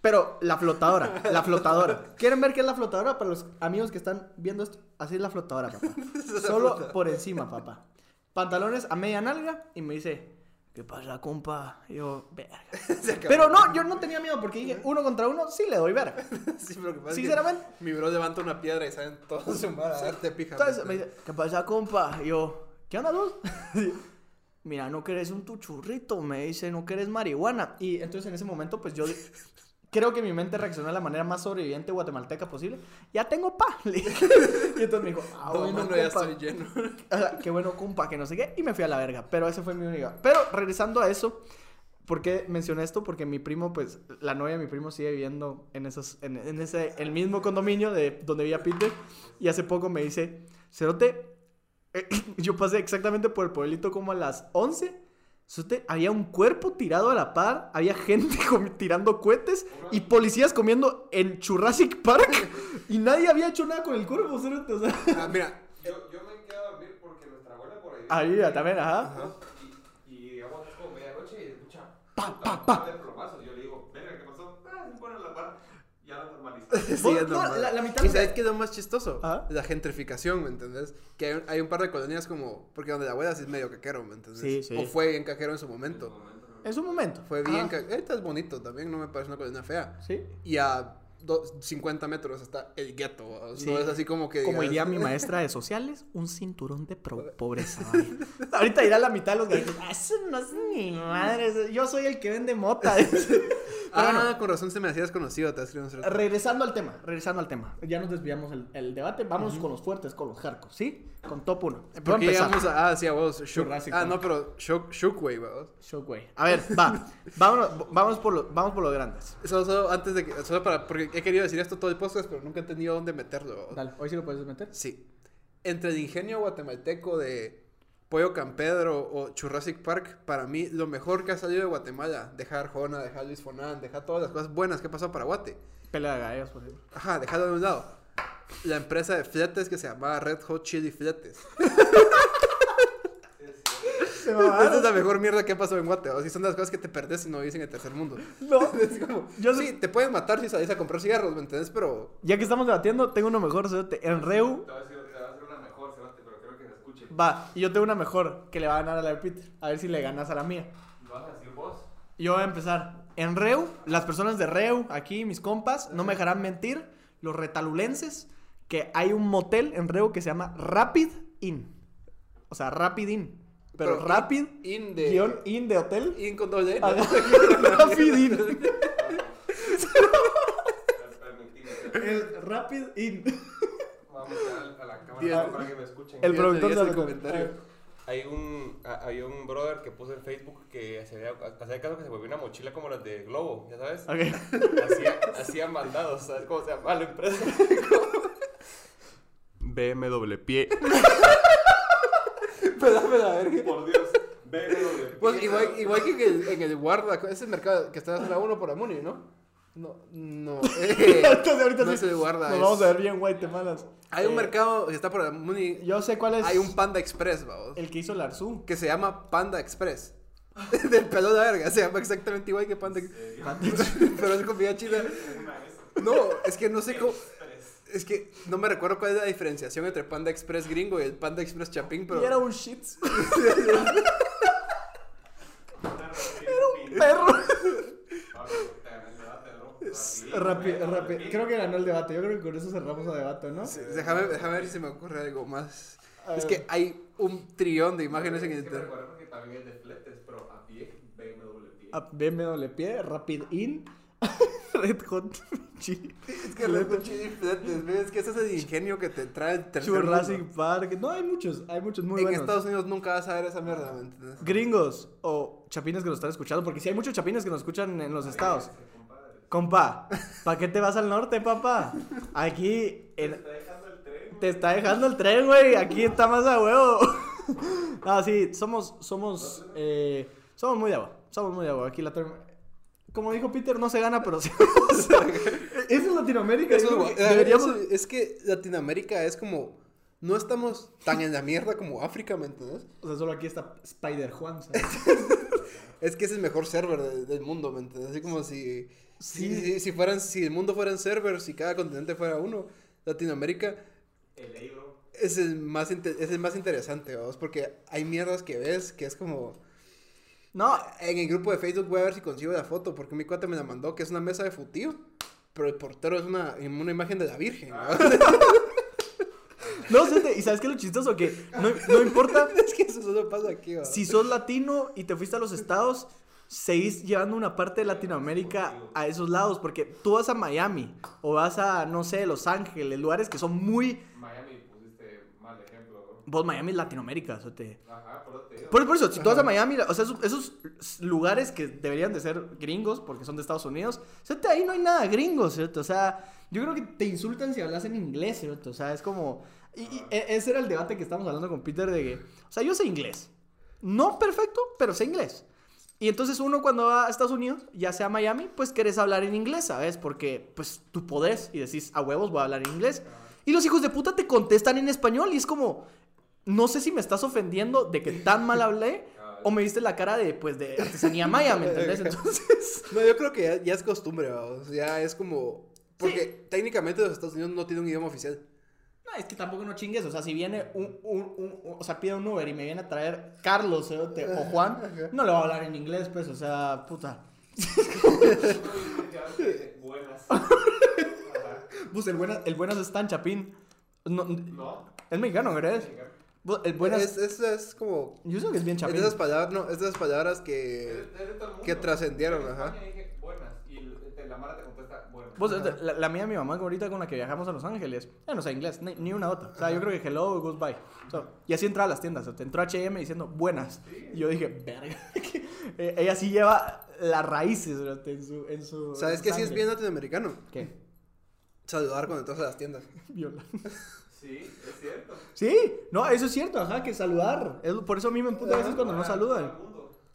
Pero la flotadora, la flotadora. ¿Quieren ver qué es la flotadora? Para los amigos que están viendo esto, así es la flotadora, papá. Solo por encima, papá. Pantalones a media nalga y me dice, ¿qué pasa, compa? Y yo, verga. Pero no, yo no tenía miedo porque dije, uno contra uno, sí le doy verga. Sí, pero que pasa es que Sinceramente. mi bro levanta una piedra y salen todos su a darte pija. Entonces me dice, ¿qué pasa, compa? Y yo, ¿qué onda, vos? Mira, no querés un tuchurrito, me dice, no querés marihuana. Y entonces en ese momento, pues yo creo que mi mente reaccionó de la manera más sobreviviente guatemalteca posible. Ya tengo pa. y entonces me dijo, ah, No, bueno, mano, ya estoy lleno. Qué bueno, compa, que no sé qué. Y me fui a la verga. Pero ese fue mi única. Pero regresando a eso, ¿por qué mencioné esto? Porque mi primo, pues, la novia de mi primo sigue viviendo en, esos, en, en ese, el mismo condominio de donde vivía Peter. Y hace poco me dice, Cerote, eh, yo pasé exactamente por el pueblito como a las 11. Cerote, había un cuerpo tirado a la par, había gente tirando cohetes y policías comiendo en Jurassic Park y nadie había hecho nada con el cuerpo, o sea. Ah, mira, Yo, yo me quedé a dormir porque nuestra abuela por ahí. Ahí ya también, ajá. Ajá. Y, y digamos, es como medianoche y escucha. Pa, puta, pa, pa. de plomazos. Yo le digo, verga, ¿qué pasó? Ah, se pone la par. Sí, es normal. la- la mitad ¿Y de- sabes qué es lo más chistoso? La gentrificación, ¿me entendés? Que hay, un- hay un par de colonias como... Porque donde la abuela sí es medio caquero, ¿me entendés? Sí, sí. O fue bien caquero en su momento. En su momento. Fue bien Ajá. caquero. Esta es bonito también, no me parece una colonia fea. Sí. Y a 50 metros está el gueto. ¿va? Sí. No es así como que... Como diría mi maestra de sociales, un cinturón de pobreza. Ahorita irá la mitad de los gallitos. "Ah, Eso no es ni madre. Yo soy el que vende mota. Pero Ah, bueno, con razón se me hacía desconocido. Te regresando al tema, regresando al tema. Ya nos desviamos el, el debate. Vamos con los fuertes, con los hardcore, ¿sí? Con top 1. ¿Por qué llegamos a... Ah, sí, a vos. Shook- Ah, no, pero Shook, Shockwave, ¿va? Shockwave. A ver, va. Vámonos, vamos por, lo- vamos por los grandes. Solo, solo antes de que... Solo para... Porque he querido decir esto todo el podcast, pero nunca he tenido dónde meterlo. Dale, hoy sí lo puedes meter. Sí. Entre el ingenio guatemalteco de Pollo Campedro o Jurassic Park, para mí lo mejor que ha salido de Guatemala, dejar Arjona, dejar Luis Fonán, dejar todas las cosas buenas que ha pasado para Guate. Pelea de gallos, por ejemplo. Ajá, dejarlo de un lado. La empresa de fletes que se llamaba Red Hot Chili Fletes. Esta es la mejor mierda que ha pasado en Guate. O si son de las cosas que te perdés si no vivís en el tercer mundo. No. Es como, Yo sí, te pueden matar si salís a comprar cigarros, ¿me entiendes? Pero Ya que estamos debatiendo, tengo uno mejor. cerote. En Reu Te voy a decir, te voy a hacer una mejor, Cerote, pero creo que se escuche. Va, y yo tengo una mejor que le va a ganar a la de Peter. A ver si le ganas a la mía. ¿Vas a decir vos? Yo voy a empezar. En Reu, las personas de Reu, aquí mis compas, no me dejarán mentir, los retalulenses, que hay un motel en Reu que se llama Rapid Inn. O sea, Rapid Inn. Pero, Pero Rapid in de- guion Inn de hotel. In con doble N. Rapid. Permitime. El Rapid Inn. Vamos a, a la cámara para que me escuchen. El productor lo comentario. Hay un, a- había un brother que puso en Facebook que hacía, hacía caso que se volvió una mochila como las de Globo, ¿ya sabes? Ok. Hacía, hacía mandados, ¿sabes cómo se llama la empresa? BMW pie. Dame la verga. Por Dios. Pues igual, igual que en el, en el guarda, ese mercado que está en la 1 por Amuni, ¿no? No, no. eh, Entonces ahorita no sí, se guarda. Nos es- vamos a ver bien guatemalas. Hay un Eh, mercado que está por el Muni. Yo sé cuál es Hay un Panda Express, vamos. el que hizo el Arzú. Que se llama Panda Express. Del pelo de verga. Se llama exactamente igual que Panda Pero es comida china. No, es que no sé cómo. Es que no me recuerdo cuál es la diferenciación entre Panda Express gringo y el Panda Express chapín, pero. Y era un shit. era un perro. Rápido, rápido. Creo que ganó el debate. Yo creo que con eso cerramos el debate, ¿no? Sí, déjame, déjame ver si se me ocurre algo más. Es que hay un trillón de imágenes en Es que me internet. recuerdo que también es de fletes, pero a pie, BMW pie. A BMW pie, Rapid In, Red Hot Chili, Es que los chili fletes, ¿ves? Es que ese es el ingenio que te trae el tercer Jurassic mundo. Park. No, hay muchos, hay muchos muy En buenos. Estados Unidos nunca vas a ver esa mierda, ¿me entiendes? Gringos o chapines que nos están escuchando, porque si hay muchos chapines que nos escuchan en los estados. Compa, ¿para qué te vas al norte, papá? Aquí en- Está dejando el tren. te está dejando el tren, güey. Aquí está más a huevo. Ah, sí, somos, somos, eh, somos muy de agua. Somos muy de agua. Aquí la term- Como dijo Peter, no se gana, pero sí. es en Latinoamérica. Eso yo es creo gua- que deberíamos... eso- es que Latinoamérica es como. No estamos tan en la mierda como África, ¿me entiendes? O sea, solo aquí está Spider Juan, ¿sabes? Es que es el mejor server de- del mundo, ¿me entiendes? Así como si. Sí. Si, si, si fueran, si el mundo fueran servers, si cada continente fuera uno, Latinoamérica El es el más, es el más interesante, vamos, porque hay mierdas que ves que es como. No, En el grupo de Facebook voy a ver si consigo la foto, porque mi cuate me la mandó, que es una mesa de futío, pero el portero es una, una imagen de la Virgen, ¿no? no, y sabes qué es lo chistoso que no, no importa es que eso solo pasa aquí, ¿va? si sos latino y te fuiste a los estados, seguís llevando una parte de Latinoamérica a esos lados, porque tú vas a Miami o vas a, no sé, Los Ángeles, lugares que son muy... Miami pusiste mal ejemplo. bro. Vos, Miami es Latinoamérica, te... Ajá, por eso te digo. Por, por eso, si tú vas a Miami, o sea, esos, esos lugares que deberían de ser gringos, porque son de Estados Unidos, ¿cierto? ahí no hay nada gringo, ¿cierto? O sea, yo creo que te insultan si hablas en inglés, ¿cierto? O sea, es como... Y, y e- ese era el debate que estábamos hablando con Peter de que, o sea, yo sé inglés. No perfecto, pero sé inglés. Y entonces uno cuando va a Estados Unidos, ya sea a Miami, pues querés hablar en inglés, ¿sabes? Porque pues tú podés y decís, a huevos voy a hablar en inglés. Y los hijos de puta te contestan en español y es como, no sé si me estás ofendiendo de que tan mal hablé o me viste la cara de, pues, de artesanía maya, ¿me entendés? Entonces, No, yo creo que ya, ya es costumbre, vamos, ya es como... Porque técnicamente los Estados Unidos no tienen un idioma oficial. no, es que tampoco no chingues, o sea, si viene un, un, un- un- o sea, pide un Uber y me viene a traer Carlos ¿eh? te- o Juan, no le va a hablar en inglés, pues, o sea, puta. Buenas. Pues el buenas, el buenas está en Chapín. No, No. es mexicano. Bu- El buenas, Es, es, es como... yo sé que es bien Es Chapín. de esas palabras, no, es de esas palabras que... Es- es de todo el mundo. que trascendieron, ajá. Dije buenas. Y el- te- la Mara te contesta buenas. Vos, la, la mía, mi mamá, ahorita con la que viajamos a Los Ángeles, ya no sé inglés, ni, ni una otra. O sea, yo creo que hello, goodbye. So, y así entraba a las tiendas. O sea, entró HM diciendo buenas. Y yo dije, verga. Eh, Ella sí lleva las raíces en su. En su ¿Sabes en su qué sí es bien latinoamericano? ¿Qué? Saludar cuando entras a las tiendas. Viola. Sí, es cierto. Sí, no, eso es cierto, ajá, que saludar. Es- por eso a mí me emputa a veces cuando no saludan.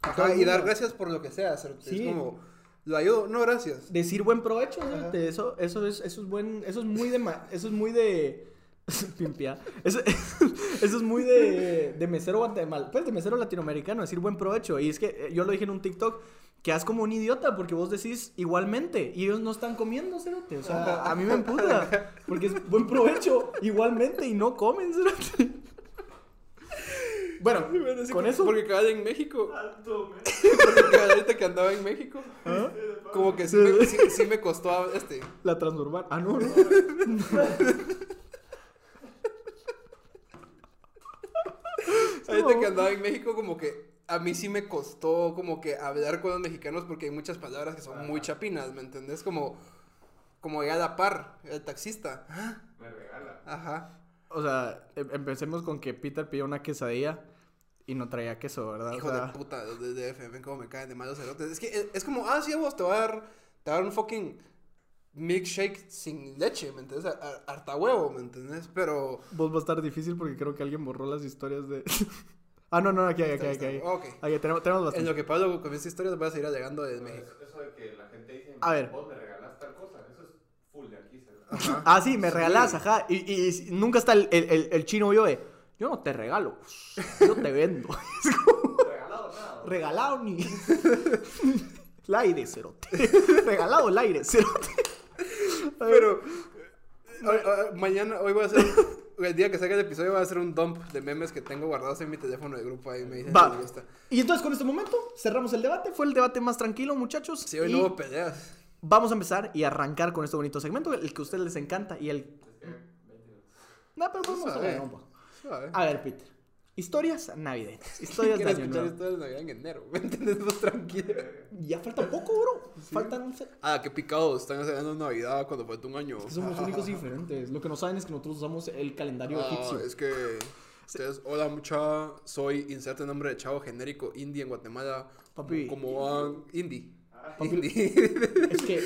Ajá, y dar gracias por lo que sea. cerote. Sí. Es como, lo ayudo, no gracias. Decir buen provecho, fíjate, eso, eso es, eso es buen, eso es muy de, ma- eso es muy de, pimpia, eso, eso es muy de, de mesero guatemal, pues de mesero latinoamericano, decir buen provecho, y es que eh, yo lo dije en un TikTok, que haz como un idiota, porque vos decís igualmente, y ellos no están comiendo, cerote, o sea, a mí me emputa, porque es buen provecho, igualmente, y no comen, cerote. Bueno, Bueno, sí, con porque- eso, Porque cada en México. Alto, Porque cada que andaba en México. ¿Ah? Como que sí me, sí, sí me costó este. la transurbana, ah, no, no. Ahorita que andaba en México, como que a mí sí me costó como que hablar con los mexicanos porque hay muchas palabras que son muy chapinas, ¿me entendés? Como, como ya la par, el taxista. Ah, Me regala. Ajá. O sea, em- empecemos con que Peter pidió una quesadilla y no traía queso, ¿verdad? O Hijo sea, de puta, los de DF, ven cómo me caen de malos cerotes. Es que es, es como, ah, sí, vos te va a dar, te va a dar un fucking milkshake sin leche, ¿me entiendes? Harta huevo, ¿me entendés? Pero... Vos va a estar difícil porque creo que alguien borró las historias de... ah, no, no, aquí, aquí, aquí. aquí, aquí. Ok. Aquí, tenemos, tenemos En bastante. lo que Pablo con esta historia voy a seguir llegando de México. Eso, eso de que la gente dice, A ver. vos me regalaste Ah, sí, me regalás, ajá. Y, y- y nunca está el, el, el- el chino yo de, yo no te regalo, yo te vendo. Es como, regalado ni. el aire, cerote. Regalado el aire, cerote. Pero hoy- hoy- mañana, hoy voy a hacer, el día que salga el episodio voy a hacer un dump de memes que tengo guardados en mi teléfono de grupo ahí, me dicen Va. si. Y entonces con este momento cerramos el debate. Fue el debate más tranquilo, muchachos. Sí, hoy y no hubo peleas. vamos a empezar y arrancar con este bonito segmento, el que a ustedes les encanta y el... No, pero vamos a ver un poco. Suave. A ver, Peter. Historias navideñas. Historias de año escuchar historias de en enero, ¿me entiendes? Más tranquilo. Ya falta poco, bro. Faltan... Es Ah, qué picados, están celebrando Navidad cuando falta un año. que somos únicos y diferentes. Lo que no saben es que nosotros usamos el calendario Ah, egipcio. es que ustedes, hola mucha, soy inserte nombre de chavo genérico indie en Guatemala. Papi. Como van indie. Papi. Indie. Es que...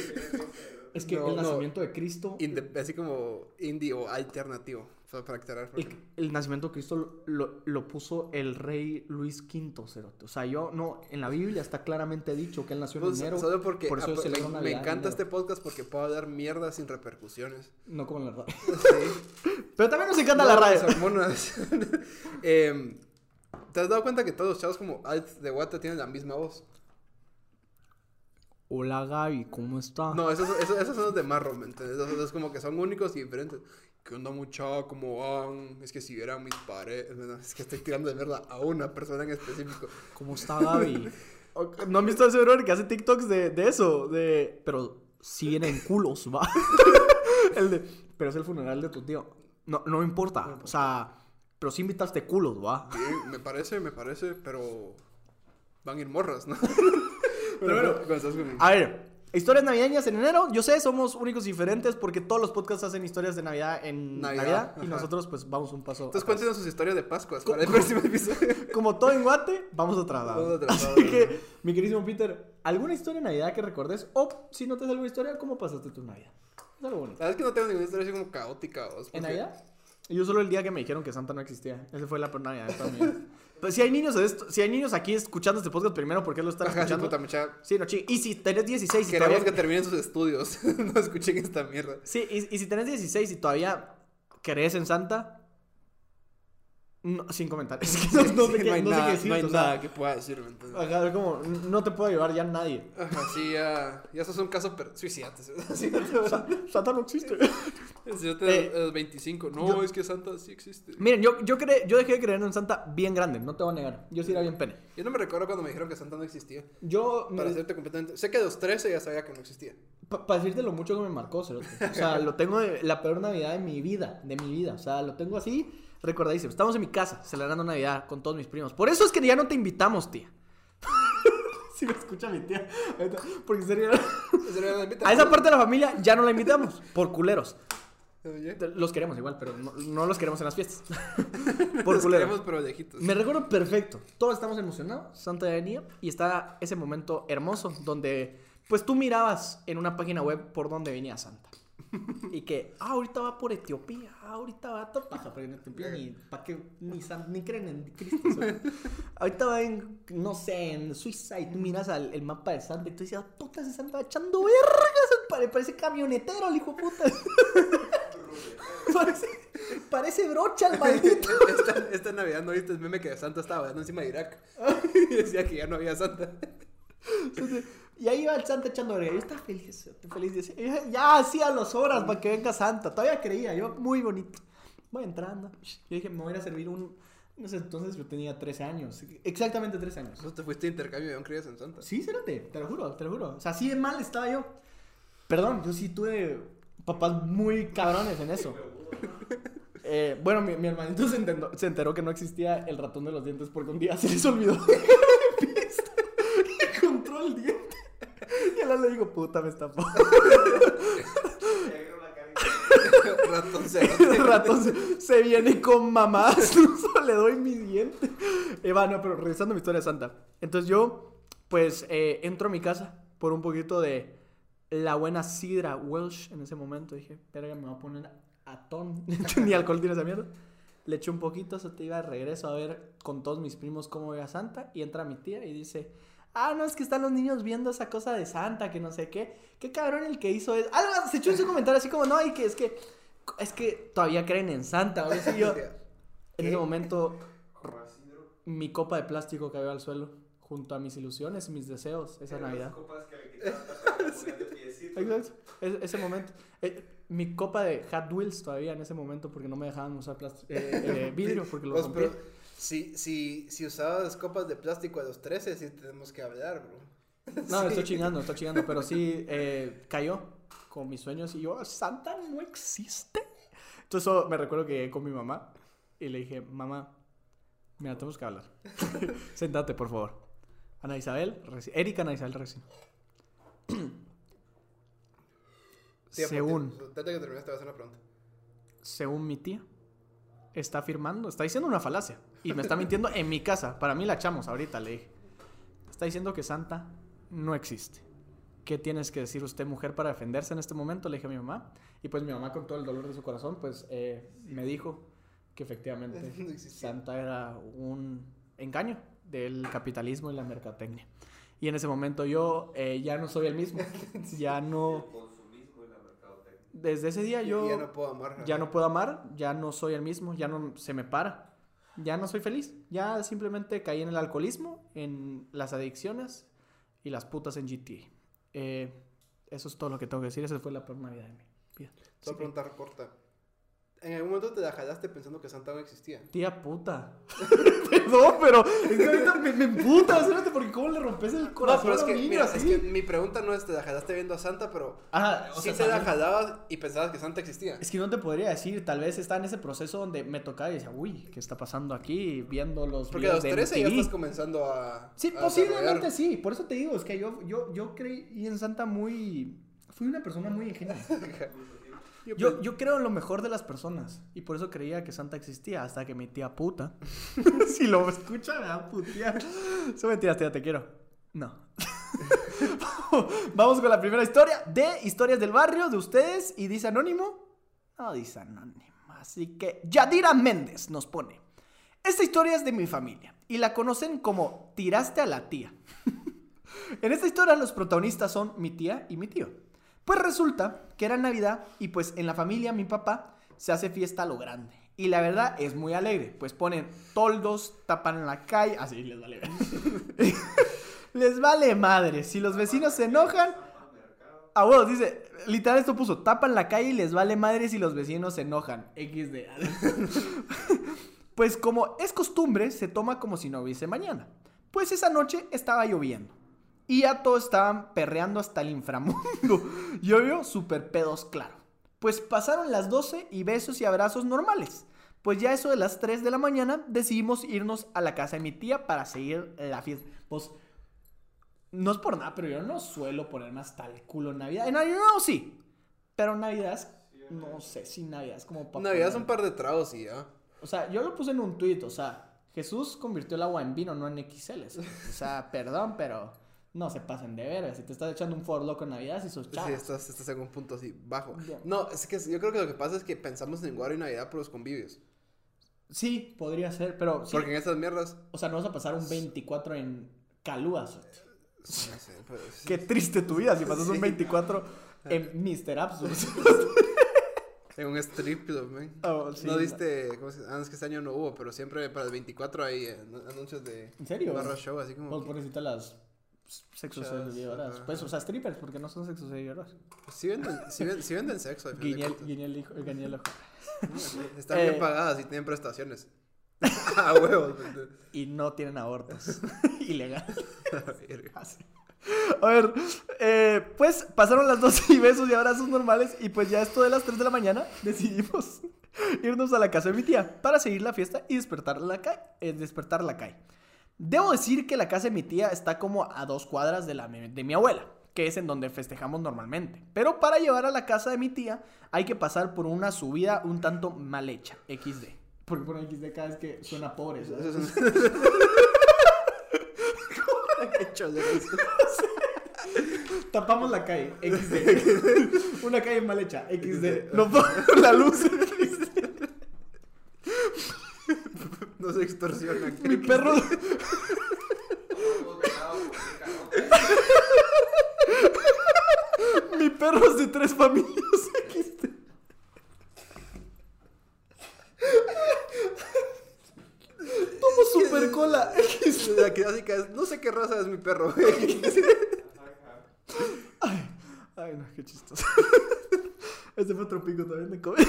Es que No, el no. nacimiento de Cristo... Inde- así como indie o alternativo. Para, para aclarar. porque- El, el nacimiento de Cristo lo, lo puso el rey Luis V, cerote. O sea, yo no, en la Biblia está claramente dicho que él nació en Pues, enero. solo porque por eso ah, celebro me, me en encanta enero. este podcast porque puedo hablar mierda sin repercusiones. No como en la radio. Sí. Pero también nos encanta No, la radio. hormonas. Em, ¿Te has dado cuenta que todos los chavos como alt de Guata tienen la misma voz? Hola Gaby, ¿cómo está? No, esos, esos, esos son los de Marro, ¿me entiendes? Esos, esos como que son únicos y diferentes. ¿Qué onda, mucha? ¿Cómo van? Es que si vieran mis paredes... Es que estoy tirando de mierda a una persona en específico. ¿Cómo está Gaby? ¿No han visto ese brother que hace TikToks de, de eso? De, pero si vienen culos, va. el de, pero es el funeral de tu tío. No, no me importa. O sea, pero si invitaste culos, va. Bien, me parece, me parece, pero... Van a ir morras, ¿no? Pero bueno, estás A ver, historias navideñas en enero. Yo sé, somos únicos y diferentes porque todos los podcasts hacen historias de Navidad en Navidad, Navidad, y ajá. nosotros pues vamos un paso. Entonces cuéntenos sus historias de Pascuas para el próximo episodio. Como todo en Guate, vamos atrasados. Vamos atrasados. Así que, mi queridísimo Peter, ¿alguna historia de Navidad que recordes? O si no te alguna historia, ¿cómo pasaste tu Navidad? Es algo bonito. La verdad es que no tengo ninguna historia así como caótica. ¿vos? ¿En Navidad? Yo solo el día que me dijeron que Santa no existía. Ese fue la peor Navidad vida. Pues si hay niños, esto- si hay niños aquí escuchando este podcast primero, ¿por qué lo están Ajá, sí, escuchando? puta, mucha... Sí, no, chi. Y si tenés 16 y Queremos todavía... que terminen sus estudios. no escuchen esta mierda. Sí, y, y si tenés 16 y todavía crees en Santa... No, sin comentarios. Es que no, no sé Sí, qué, hay no sé nada, qué decirte, no hay o sea, nada que pueda decir, ¿me entiendes? Ajá, como, no te puede ayudar ya nadie. Ajá, sí, ya... Ya sos un caso... Per... Suicídate. Sí, Sa- Santa no existe. Te Eh, a los 25. No, yo- es que Santa sí existe. Miren, yo, yo, cre- yo dejé de creer en Santa bien grande, no te voy a negar. Yo sí era bien pene. Yo no me recuerdo cuando me dijeron que Santa no existía. Yo, me- Para serte completamente... Sé que a los 13 ya sabía que no existía. para decirte lo mucho que me marcó, cerote. O sea, lo tengo de la peor Navidad de mi vida, de mi vida. O sea, lo tengo así, recordadísimo. Estamos en mi casa, celebrando Navidad con todos mis primos. Por eso es que ya no te invitamos, tía. Si me escucha mi tía. Porque serio, a esa parte de la familia ya no la invitamos, por culeros. Los queremos igual, pero no, no los queremos en las fiestas. Por Los culeros. queremos, pero lejitos. Me recuerdo perfecto. Todos estamos emocionados. Santa ya venía. Y está ese momento hermoso donde, pues tú mirabas en una página web por dónde venía Santa. Y que, ah, ahorita va por Etiopía. Ah, ahorita va a. Porque en Etiopía ni, pa' qué, ni, san- ni creen en Cristo. ahorita va en, no sé, en Suiza. Y tú miras al, el mapa de Santa. Y tú dices, ah, puta, Santa va echando vergas. Pare- Parece camionetero, el hijo de puta. parece, parece brocha el maldito. Esta, esta Navidad no viste el meme que Santa estaba bailando encima de Irak. Y decía que ya no había Santa. Y ahí iba el Santa echando verga. Yo estaba feliz, feliz. Decía, ya, hacía las horas para que venga Santa. Todavía creía, yo muy bonito. Voy entrando. Yo dije, me voy a ir a servir un. No sé, entonces yo tenía 13 años. Exactamente 13 años. ¿No te fuiste de intercambio y aún creías en Santa? Sí, cérate, te lo juro, te lo juro. O sea, así de mal estaba yo. Perdón, yo sí tuve papás muy cabrones en eso. Eh, bueno, mi, mi hermanito se, entendió- se enteró que no existía el ratón de los dientes porque un día se les olvidó Fiesta. y encontró el diente. Digo, puta, me estafó. Ratón. El ratón se, se viene con mamás. Le doy mi diente. Eh, va, no, pero regresando a mi historia Santa. Entonces yo, pues, eh, entro a mi casa por un poquito de la buena sidra Welsh en ese momento. Dije, verga, me voy a poner atón. Ni alcohol tiene esa mierda. Le eché un poquito, se te iba de regreso a ver con todos mis primos cómo iba Santa. Y entra mi tía y dice, Ah, no, es que están los niños viendo esa cosa de Santa, que no sé qué. Qué cabrón el que hizo eso. Algo se echó en su comentario así como, no, y que es que, es que todavía creen en Santa. O así yo, en ese momento, mi copa de plástico cayó al suelo, junto a mis ilusiones y mis deseos esa Navidad. Exacto. Es- ese momento. Eh, mi copa de Hot Wheels todavía en ese momento porque no me dejaban usar eh, eh, vidrio porque lo Pues, rompí. pero si, si, si usabas copas de plástico a los 13, sí tenemos que hablar, bro. No, Sí. estoy chingando, estoy chingando, pero sí eh, cayó con mis sueños y yo, Santa no existe. Entonces solo me recuerdo que llegué con mi mamá y le dije, mamá, mira, tenemos que hablar. Sentate, por favor. Ana Isabel, Erika Ana Isabel recién. Según, que termines te voy a hacer una pregunta. según mi tía, está afirmando, está diciendo una falacia y me está mintiendo en mi casa. Para mí la echamos ahorita, le dije. Está diciendo que Santa no existe. ¿Qué tienes que decir usted, mujer, para defenderse en este momento? Le dije a mi mamá. Y pues mi mamá, con todo el dolor de su corazón, pues eh, me dijo que efectivamente No. Santa era un engaño del capitalismo y la mercadotecnia. Y en ese momento yo eh, ya no soy el mismo. Ya no. Desde ese día yo ya no puedo amar. ya no puedo amar, ya no soy el mismo, ya no se me para, ya no soy feliz, ya simplemente caí en el alcoholismo, en las adicciones y las putas en GTA. Eh, eso es todo lo que tengo que decir, esa fue la peor Navidad de mi vida. Solo preguntar corta. ¿En algún momento te la jalaste pensando que Santa no existía? tía puta. Perdón, pero es que ahorita me, me emputa, espérate, porque cómo le rompes el No, corazón pero es a que, mira, así? es que mi pregunta no es te la jalaste viendo a Santa, pero Ajá, o sí sea, te la jalabas y pensabas que Santa existía. Es que no te podría decir, tal vez está en ese proceso donde me tocaba y decía, uy, ¿qué está pasando aquí? Viendo los Porque a los videos de 13 ya estás comenzando a. Sí, a posiblemente sí. Por eso te digo, es que yo, yo, yo creí en Santa muy... Fui una persona muy ingenua. Yo, yo creo en lo mejor de las personas. Y por eso creía que Santa existía. Hasta que mi tía puta... si lo escucha, me va a putear. Son mentiras, tía, te quiero. No. Vamos con la primera historia de Historias del Barrio de ustedes. Y dice Anónimo. No dice Anónimo. Así que Yadira Méndez nos pone. Esta historia es de mi familia. Y la conocen como Tiraste a la tía. En esta historia los protagonistas son mi tía y mi tío. Pues resulta que era Navidad y pues en la familia mi papá se hace fiesta a lo grande. Y la verdad es muy alegre, pues ponen toldos, tapan la calle, así les vale. les vale madre, si los vecinos se enojan, Ah, dice, literal esto puso, tapan la calle y les vale madre si los vecinos se enojan. XD. pues como es costumbre, se toma como si no hubiese mañana. Pues esa noche estaba lloviendo. Y ya todos estaban perreando hasta el inframundo. Llovió súper pedos, claro. Pues pasaron las 12 y besos y abrazos normales. Pues ya eso de las 3 de la mañana decidimos irnos a la casa de mi tía para seguir la fiesta. Pues no es por nada, pero yo no suelo ponerme hasta el culo en Navidad. En Año Nuevo sí. Pero en Navidad es, no sé si Navidad es como para Navidad es un par de tragos y ya. O sea, yo lo puse en un tuit, o sea, Jesús convirtió el agua en vino, no en XL. O sea, perdón, pero no se pasen de verga. Si te estás echando un for loco en Navidad, si sos Sí, chavos. estás, estás en un punto así bajo. Bien. No, es que yo creo que lo que pasa es que pensamos en Guaro y Navidad por los convivios. Sí, podría ser, pero sí. Porque en esas mierdas. O sea, no vas a pasar un 24 en Calúa. suerte. No sé, Qué triste tu vida si pasas un Sí. 24 en Mr. Absurd. En un strip club, man. Oh, sí, no viste, ¿cómo se Ah, es que este año no hubo, pero siempre para el 24 hay eh, anuncios de ¿En serio? barra show, así como. Que- pobrecita las sexo Chavas, seguidoras. ajá. Pues, o sea, strippers, porque no son sexo seguidoras. Sí venden, sí ven- sí venden sexo. cuentas. guiñel, hijo, guiñel, ojo. Están Eh. bien pagadas y tienen prestaciones. A huevos. Y no tienen abortos. Ilegal. A ver, eh, pues pasaron las 12 y besos y abrazos normales y pues ya esto de las 3 de la mañana decidimos irnos a la casa de mi tía para seguir la fiesta y despertar la calle. despertar la calle. Debo decir que la casa de mi tía está como a dos cuadras de la de mi abuela, que es en donde festejamos normalmente. Pero para llegar a la casa de mi tía hay que pasar por una subida un tanto mal hecha, XD. Porque por XD cada vez que suena pobre. Tapamos la calle, XD. Una calle mal hecha, XD. No la luz, Nos extorsionan. Mi perro. Mi perro es de tres familias. Tomo super cola. no sé qué raza es mi perro. Ay, ay no, qué chistoso. Este fue otro pico también de comedia.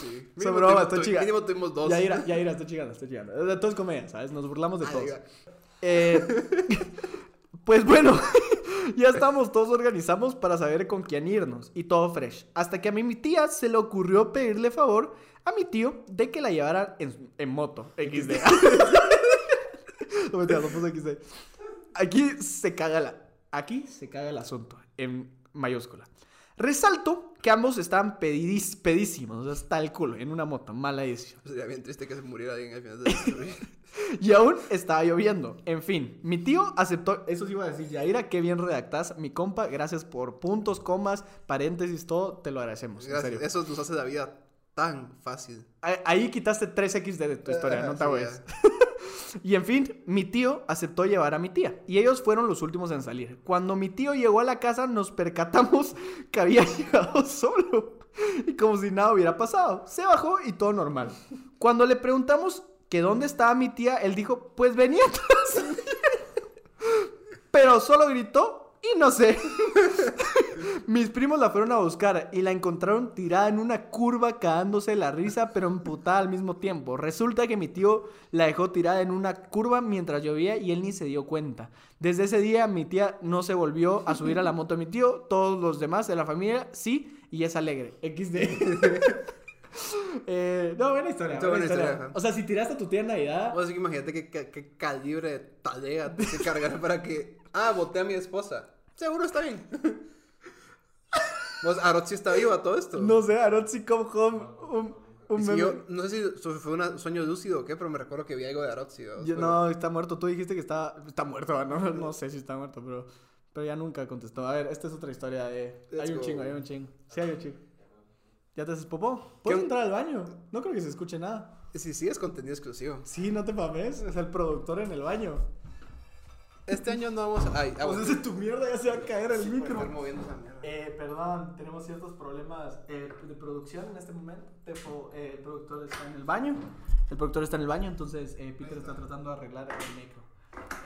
Sí. Esa Mínimo broma, está. Mínimo tuvimos dos. Ya irá, ya irá, estoy chingando, estoy chingando. De todos comedia, ¿sabes? Nos burlamos de Ah, todos. Eh, pues bueno, ya estamos, todos organizamos para saber con quién irnos y todo fresh. Hasta que a mí mi tía se le ocurrió pedirle favor a mi tío de que la llevara en, en moto. XD. no mentira, no puse XD. Aquí se caga la. Aquí se caga el asunto. En mayúscula. Resalto que ambos estaban pedidis- pedísimos, o sea, hasta el culo, en una moto, mala decisión. Sería bien triste que se muriera alguien al final de la historia. Y aún estaba lloviendo. En fin, mi tío aceptó. Eso sí iba a decir, Yaira, qué bien redactás. Mi compa, gracias por puntos, comas, paréntesis, todo. Te lo agradecemos. En Gracias. serio. Eso nos hace la vida tan fácil. Ahí- Ahí quitaste 3x de tu historia, no te Sí. Y en fin, mi tío aceptó llevar a mi tía. Y ellos fueron los últimos en salir. Cuando mi tío llegó a la casa, nos percatamos que había llegado solo. Y como si nada hubiera pasado. Se bajó y todo normal. Cuando le preguntamos que dónde estaba mi tía, él dijo, pues venía atrás. mío". Pero solo gritó y no sé. Mis primos la fueron a buscar y la encontraron tirada en una curva cagándose la risa, pero emputada al mismo tiempo. Resulta que mi tío la dejó tirada en una curva mientras llovía y él ni se dio cuenta. Desde ese día mi tía no se volvió a subir a la moto de mi tío, todos los demás de la familia sí, y es alegre. XD. Eh, no, buena historia. Está buena buena historia. historia, ajá. O sea, si tiraste a tu tía en Navidad, así que imagínate qué, qué- qué calibre de tarea te que cargar para que. Ah, voté a mi esposa. Seguro está bien. Arotzi está viva todo esto. no sé, Arotzi Come Home, un, un yo no sé si fue un sueño lúcido o qué, pero me recuerdo que vi algo de Arotzi. ¿no? Yo- Pero- no, está muerto. Tú dijiste que está, está muerto. No, no sé si está muerto, pero, pero ya nunca contestó. A ver, esta es otra historia de... Let's hay un go. chingo, hay un chingo. Sí, hay un chingo. ¿Ya te haces popó? ¿Puedes ¿Qué? entrar al baño? No creo que se escuche nada. Sí, sí, es contenido exclusivo. Sí, no te mames. Es el productor en el baño. Este año no vamos a. Ay, ah, Pues bueno. tu mierda ya se va a caer el micro. estar moviendo esa mierda. Eh, perdón, tenemos ciertos problemas eh, de producción en este momento. Tipo, eh, el productor está en el baño. El productor está en el baño, entonces eh, Peter está tratando de arreglar el micro.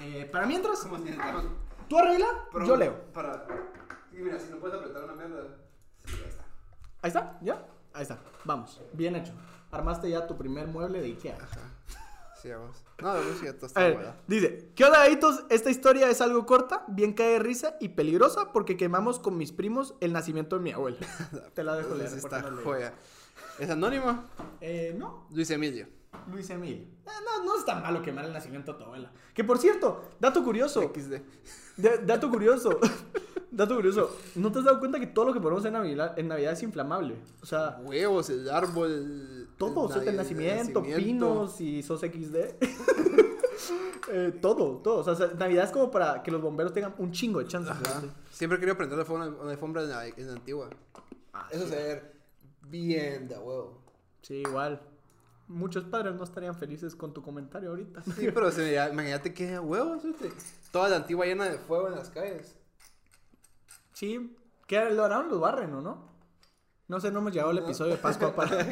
Eh, para mientras, ¿Cómo se llama? tú arregla, Pero yo leo. Para. Sí, mira, si no puedes apretar una mierda. Sí, ya está. Ahí está, ¿ya? Ahí está, vamos, bien hecho. Armaste ya tu primer mueble de Ikea. Sí, vamos. No, la música A está ver, dice, ¿qué onda, gaditos? Esta historia es algo corta, bien cae de risa y peligrosa porque quemamos con mis primos el nacimiento de mi abuela. Te la dejo leer. Está no joya. ¿Es anónimo? Eh, no, Luis Emilio. Luis Emilio. Eh, no, no es tan malo quemar el nacimiento de tu abuela. Que por cierto, dato curioso. XD. Da- dato curioso. dato curioso. ¿No te has dado cuenta que todo lo que ponemos en Navidad, en Navidad es inflamable? O sea, Huevos, el árbol. Todo. O sea, el nacimiento, pinos y sos XD. Eh, todo, todo. O sea, Navidad es como para que los bomberos tengan un chingo de chances. Siempre he querido prender una, una alfombra en la, en la antigua. Eso se ver bien de huevo. Sí, igual. Muchos padres no estarían felices con tu comentario ahorita. Sí, pero se me- imagínate que huevos, este. Toda la antigua llena de fuego en las calles. Sí, ¿qué lo harán? ¿Los barren o no? No sé, no hemos llegado al episodio de Pascua para,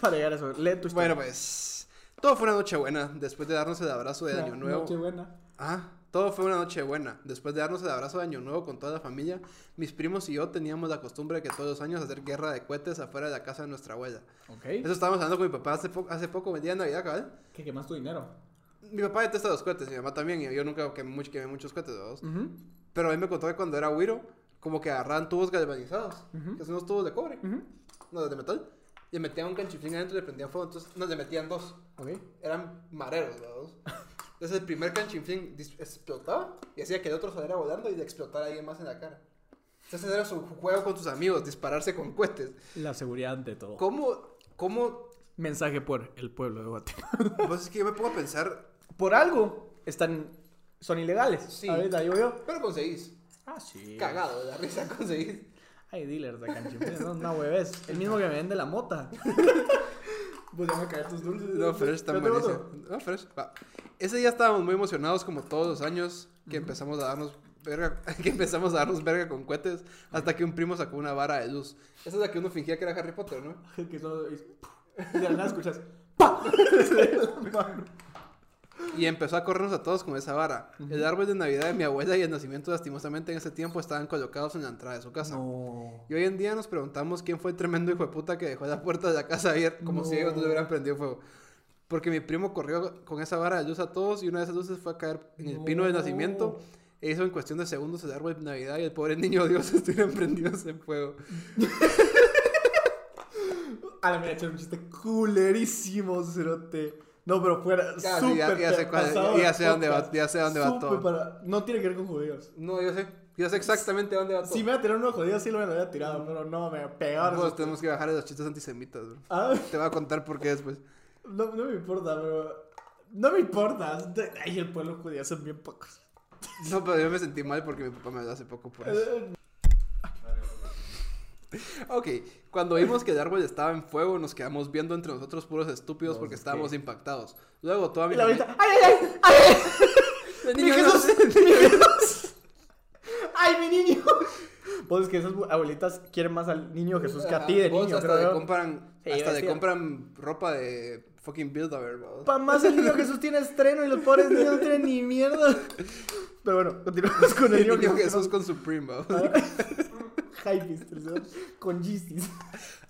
para llegar a eso. Lee tu historia. Bueno, pues. Todo fue una noche buena después de darnos el abrazo de Año Nuevo. Nochebuena. Ah, todo fue una noche buena. Después de darnos el abrazo de Año Nuevo con toda la familia, mis primos y yo teníamos la costumbre de que todos los años hacer guerra de cohetes afuera de la casa de nuestra abuela. Ok. Eso estábamos hablando con mi papá hace, po- hace poco, el día de Navidad, cabal. ¿Qué quemas tu dinero? Mi papá detesta los cohetes, mi mamá también, y yo nunca quemé, mucho, quemé muchos cohetes, ¿verdad? Ujú, Pero él me contó que cuando era güiro, como que agarraban tubos galvanizados, Ujú. que son unos tubos de cobre, ujú. no, de metal, y metían un canchiflín adentro y le prendían fuego, entonces nos le metían dos. Ok. Eran mareros, ¿verdad? Entonces el primer canchiflín dis- explotaba y hacía que el otro saliera volando y le explotara a alguien más en la cara. Entonces era su juego con tus amigos, dispararse con cohetes. La seguridad ante todo. ¿Cómo, cómo, Mensaje por el pueblo de Guatemala. pues es que yo me pongo a pensar, Por algo están, son ilegales. Sí. A ver, digo yo. pero conseguís, Ah, sí. cagado de la risa conseguís. Hay dealers de canchiflines, no, no hueves. El mismo que me vende la mota. pues ya me caer tus dulces. No, Fresh tengo buenísimo. No, Fresh, va. Ese día estábamos muy emocionados como todos los años que empezamos a darnos verga, que empezamos a darnos verga con cohetes hasta que un primo sacó una vara de luz. Esa es la que uno fingía que era Harry Potter, ¿no? que solo y de la nada escuchas ¡pa! Y empezó a corrernos a todos con esa vara. El árbol de Navidad de mi abuela y el nacimiento, lastimosamente, en ese tiempo estaban colocados en la entrada de su casa. No. Y hoy en día nos preguntamos quién fue el tremendo hijo de puta que dejó la puerta de la casa abierta, como si ellos no le hubieran prendido fuego. Porque mi primo corrió con esa vara de luz a todos y una de esas luces fue a caer en el pino del nacimiento. E hizo en cuestión de segundos el árbol de Navidad y el pobre niño Dios estuvieron prendidos en fuego. A la mía, un chiste culerísimo, cerote. No, pero fuera Ya, sí, súper ya- ya sé cuál- ya sé dónde va- ya sé dónde va todo. para- No tiene que ver con judíos. No, yo sé. Yo sé exactamente dónde va todo. Si me iba a tirar uno judío, sí lo me lo había tirado, pero no, me pegaron. Pues tenemos que bajar esos chistes antisemitas, bro. Ah, Te voy a contar por qué después. no, no me importa, pero. No me importa. Ay, el pueblo judío son bien pocos. No, pero yo me sentí mal porque mi papá me habló hace poco por eso. Ok, cuando vimos que el árbol estaba en fuego, nos quedamos viendo entre nosotros puros estúpidos porque estábamos impactados. Luego toda mi la familia... ¡ay, ay, ay! ¡Ay, ¡Mi niño Jesús! ¡Mi Jesús! ¡Ay, mi niño! Pues es que esas abuelitas quieren más al niño Jesús que a ti de Vos niño, hasta creo le compran, Sí, hasta le compran ropa de fucking build a ver. Pa' más el niño Jesús tiene estreno y los pobres niños no tienen ni mierda. Pero bueno, continuamos con el El niño, niño Jesús. Jesús con Supreme, vamos. ¿No? con Gistis.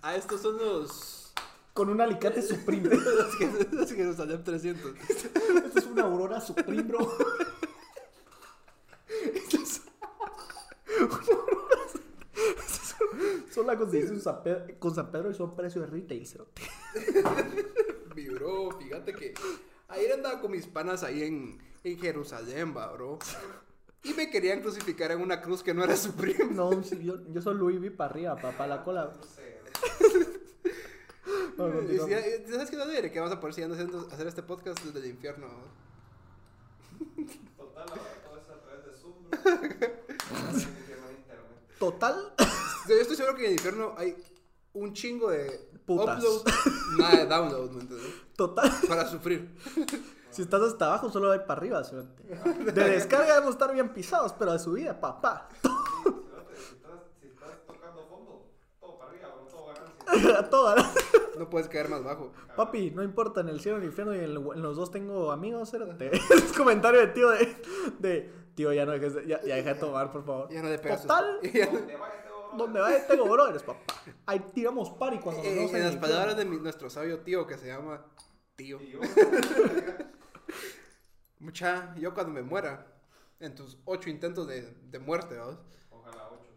Ah, estos son los... Con un alicate Supreme. los que los Jerusalén 300. Esta es una Aurora Supreme, bro. Esta es una Aurora Supreme. Estas son- Son la conseguiste con San Pedro y son precio de retail, cerote. Mi bro, fíjate que ayer andaba con mis panas ahí en, en Jerusalén, va, bro. Y me querían crucificar en una cruz que no era Supreme. No, sí, yo, yo soy Louis V para arriba, para la cola. Bueno, Y continuamos. si- ¿Sabes qué no diré? Que vamos a poder seguir haciendo, hacer este podcast desde el infierno. Total, ahora todo es a través de Zoom. Total. Yo estoy seguro que en el infierno hay un chingo de Putas. upload, nada de download, ¿me entiendes? Total. Para sufrir. Si estás hasta abajo, solo hay para arriba, cerote. De descarga debemos estar bien pisados, pero de subida, papá. Fíjate, Si estás, si estás tocando fondo, todo para arriba, bro, todo ganancia. A todas. No puedes caer más bajo. Papi, no importa, en el cielo en el infierno y en, el- en los dos tengo amigos, cerote. Es comentario de tío de, de tío, ya no dejes de, ya, ya deja de tomar, por favor. Ya no le pegas. Total, Te te donde vaya tengo brothers, papá. Ahí tiramos party cuando nos Eh, en en las palabras de mi- nuestro sabio tío que se llama tío. Yo, Mucha, yo cuando me muera, en tus ocho intentos de, de muerte, ¿vamos? ojalá ocho,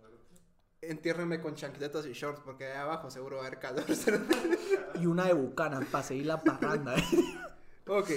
Entiérrenme con chancletas y shorts porque ahí abajo seguro va a haber calor. Y una de bucana para seguir la parranda. Ok.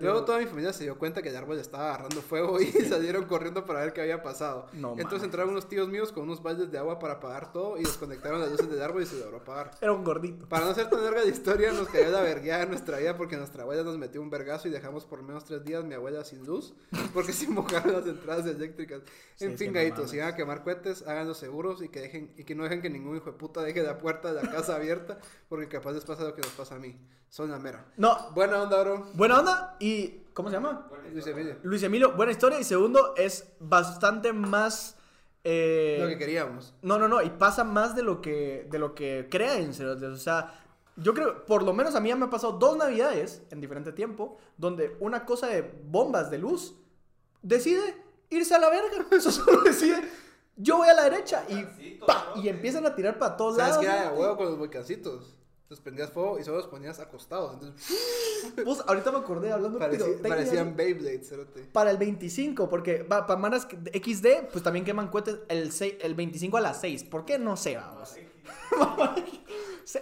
Luego toda mi familia se dio cuenta que el árbol estaba agarrando fuego y salieron corriendo para ver qué había pasado. No Entonces mames. entraron unos tíos míos con unos baldes de agua para apagar todo y desconectaron las luces del árbol y se logró apagar. Era un gordito. Para no ser tan larga la historia, nos cayó la vergueada en nuestra vida porque nuestra abuela nos metió un vergazo y dejamos por menos tres días mi abuela sin luz porque se mojaron las entradas eléctricas. Sí, En es fin, que no gaitos, si van a quemar cohetes, háganlo seguros y que, dejen, y que no dejen que ningún hijo de puta deje la puerta de la casa abierta porque capaz les pasa lo que nos pasa a mí. Son la mera. No, Buena onda, bro. Buena onda y... ¿Cómo se llama? Luis Emilio. Luis Emilio, buena historia. Y segundo, es bastante más... eh, Lo que queríamos. No, no, no, y pasa más de lo que, de lo que creen. O sea, yo creo, por lo menos a mí ya me ha pasado dos navidades en diferente tiempo, donde una cosa de bombas de luz decide irse a la verga. Eso solo decide, yo voy a la derecha y, pa, y empiezan a tirar para todos ¿Sabes lados. qué de cerote. huevo con los volcancitos? Los prendías fuego y solo los ponías acostados. Entonces, Pues ahorita me acordé hablando pirotecnia, parecían Beyblades. Para el 25, porque va, para manas XD, pues también queman cohetes el, sei- el 25 a las 6. ¿Por qué? No sé, vamos.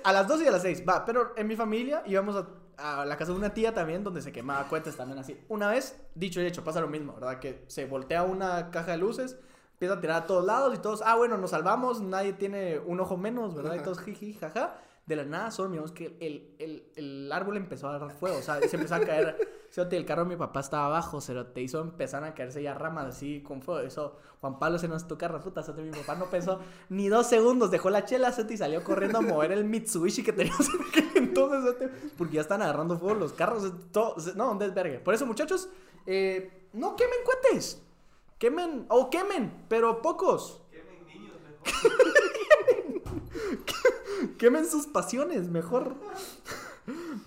A las 2 y a las 6, va. Pero en mi familia íbamos a, a la casa de una tía también, donde se quemaba cohetes también así. Una vez, dicho y hecho, pasa lo mismo, ¿verdad? Que se voltea una caja de luces, empieza a tirar a todos lados y todos, ah, bueno, nos salvamos, nadie tiene un ojo menos, ¿verdad? Y todos, jiji, jaja. De la nada, solo miramos que el, el, el árbol empezó a agarrar fuego, o sea, se empezó a caer. Cerote, el carro de mi papá estaba abajo, cerote, hizo empezaron a caerse ya ramas así con fuego. Eso, Juan Pablo se nos tu carro, puta, cerote, mi papá no pensó ni dos segundos, dejó la chela, cerote, y salió corriendo a mover el Mitsubishi que teníamos en aquel entonces, cerote, porque ya están agarrando fuego los carros, todo, no, un desvergue. Por eso, muchachos, eh, no quemen cohetes. Quemen, o quemen, pero pocos. Quemen niños mejor. Quemen sus pasiones, mejor.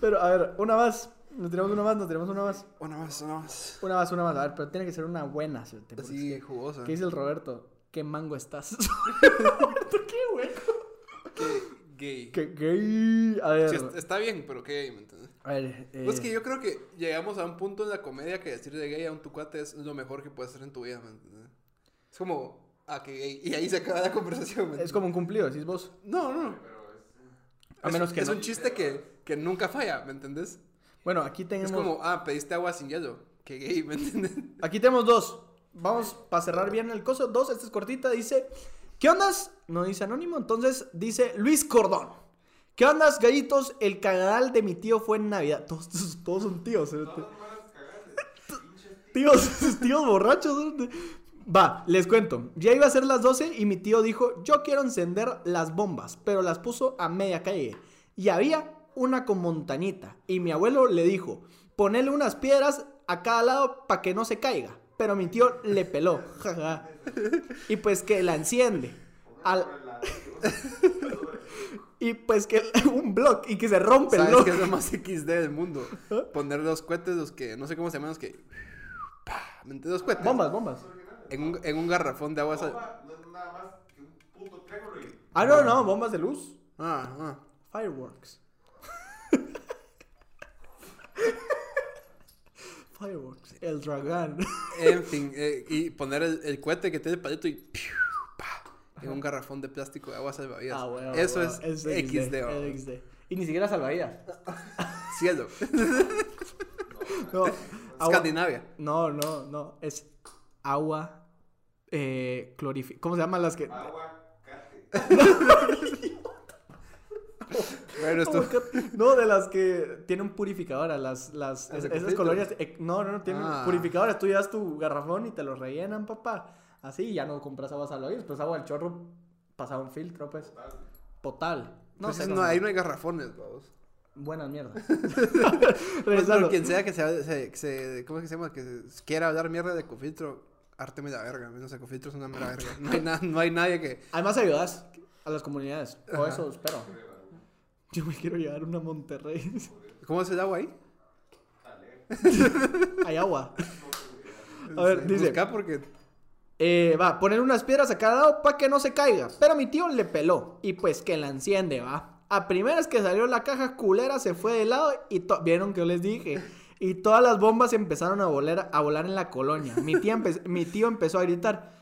Pero, a ver, una más. Nos tenemos una más, nos tenemos una más. Una más, una más. Una más, una más. A ver, pero tiene que ser una buena. cerote, porque Así jugosa. ¿Qué dice el Roberto? ¿Qué mango estás? Roberto, qué hueco. Gay. Qué gay. A ver. Sí, est- está bien, pero qué gay, ¿me entiendes? A ver. eh, Pues que yo creo que llegamos a un punto en la comedia que decir de gay a un tucuate es lo mejor que puedes hacer en tu vida, ¿me entiendes? Es como, ah, que gay. Y ahí se acaba la conversación, ¿me Es como un cumplido, decís vos. No, no, no. A Es- menos que Es no. un chiste que, que nunca falla, ¿me entiendes? Bueno, aquí tenemos. Es como, ah, pediste agua sin hielo. Qué gay, ¿me entiendes? Aquí tenemos dos. Vamos para cerrar bien el coso. Dos, esta es cortita. Dice: ¿Qué ondas? No dice anónimo. Entonces dice Luis Cordón. ¿Qué ondas, gallitos? El cagadal de mi tío fue en Navidad. Todos, todos, todos son tíos. ¿eh? Tíos, tíos borrachos. ¿eh? Va, les cuento. Ya iba a ser las 12 y mi tío dijo, yo quiero encender las bombas, pero las puso a media calle. Y había una con montañita. Y mi abuelo le dijo, ponele unas piedras a cada lado para que no se caiga. Pero mi tío le peló. jaja. y pues que la enciende. Al- y pues que un blog y que se rompe el ¿Sabes blog. qué es lo más XD del mundo? ¿Ah? Poner los cohetes, los que, no sé cómo se llaman, los que... Los cohetes. Bombas, bombas. En un, en un garrafón de agua. Bomba no es nada más que un puto triángulo y. Ah, no, no, bombas de luz. Ah, ah. Fireworks. Fireworks. El dragón. En fin, eh, y poner el, el cohete que tiene el palito y... En un garrafón de plástico de agua salvavidas. Ah, bueno, Eso bueno, es, XD, XD. Y ni siquiera salvavidas. Cielo. No, agua- Escandinavia. no, no, no. Es agua eh, clorificada. ¿Cómo se llaman las que.? Aguacate. Bueno, esto... No, de las que tienen purificadora. Las, las, ¿Las de es- esas colonias. eh, no, no, no, tienen Ah. purificadoras. Tú llevas tu garrafón y te lo rellenan, papá. Así ya no compras agua salvavidas. Pues agua del chorro pasaba un filtro, pues. Potal. No Pues sé. no ahí no hay garrafones, vamos. Buenas mierdas. Pues, quien sea que se, se, se- ¿cómo es que se llama? Que se- quiera hablar mierda de Cofiltro, árteme la verga. No sé, Cofiltro es una mera verga. No hay, na- no hay nadie que... Además ayudas a las comunidades. O Ajá. eso espero. Yo me quiero llevar una Monterrey. ¿Cómo es el agua ahí? Hay agua. A ver, Sí, dice. Busca porque... Eh, va, poner unas piedras a cada lado para que no se caiga. Pero mi tío le peló. Y pues que la enciende, va. A primeras que salió la caja culera, se fue de lado y vieron que yo les dije. Y todas las bombas empezaron a volar, a volar en la colonia. Mi, tía mi tío empezó a gritar: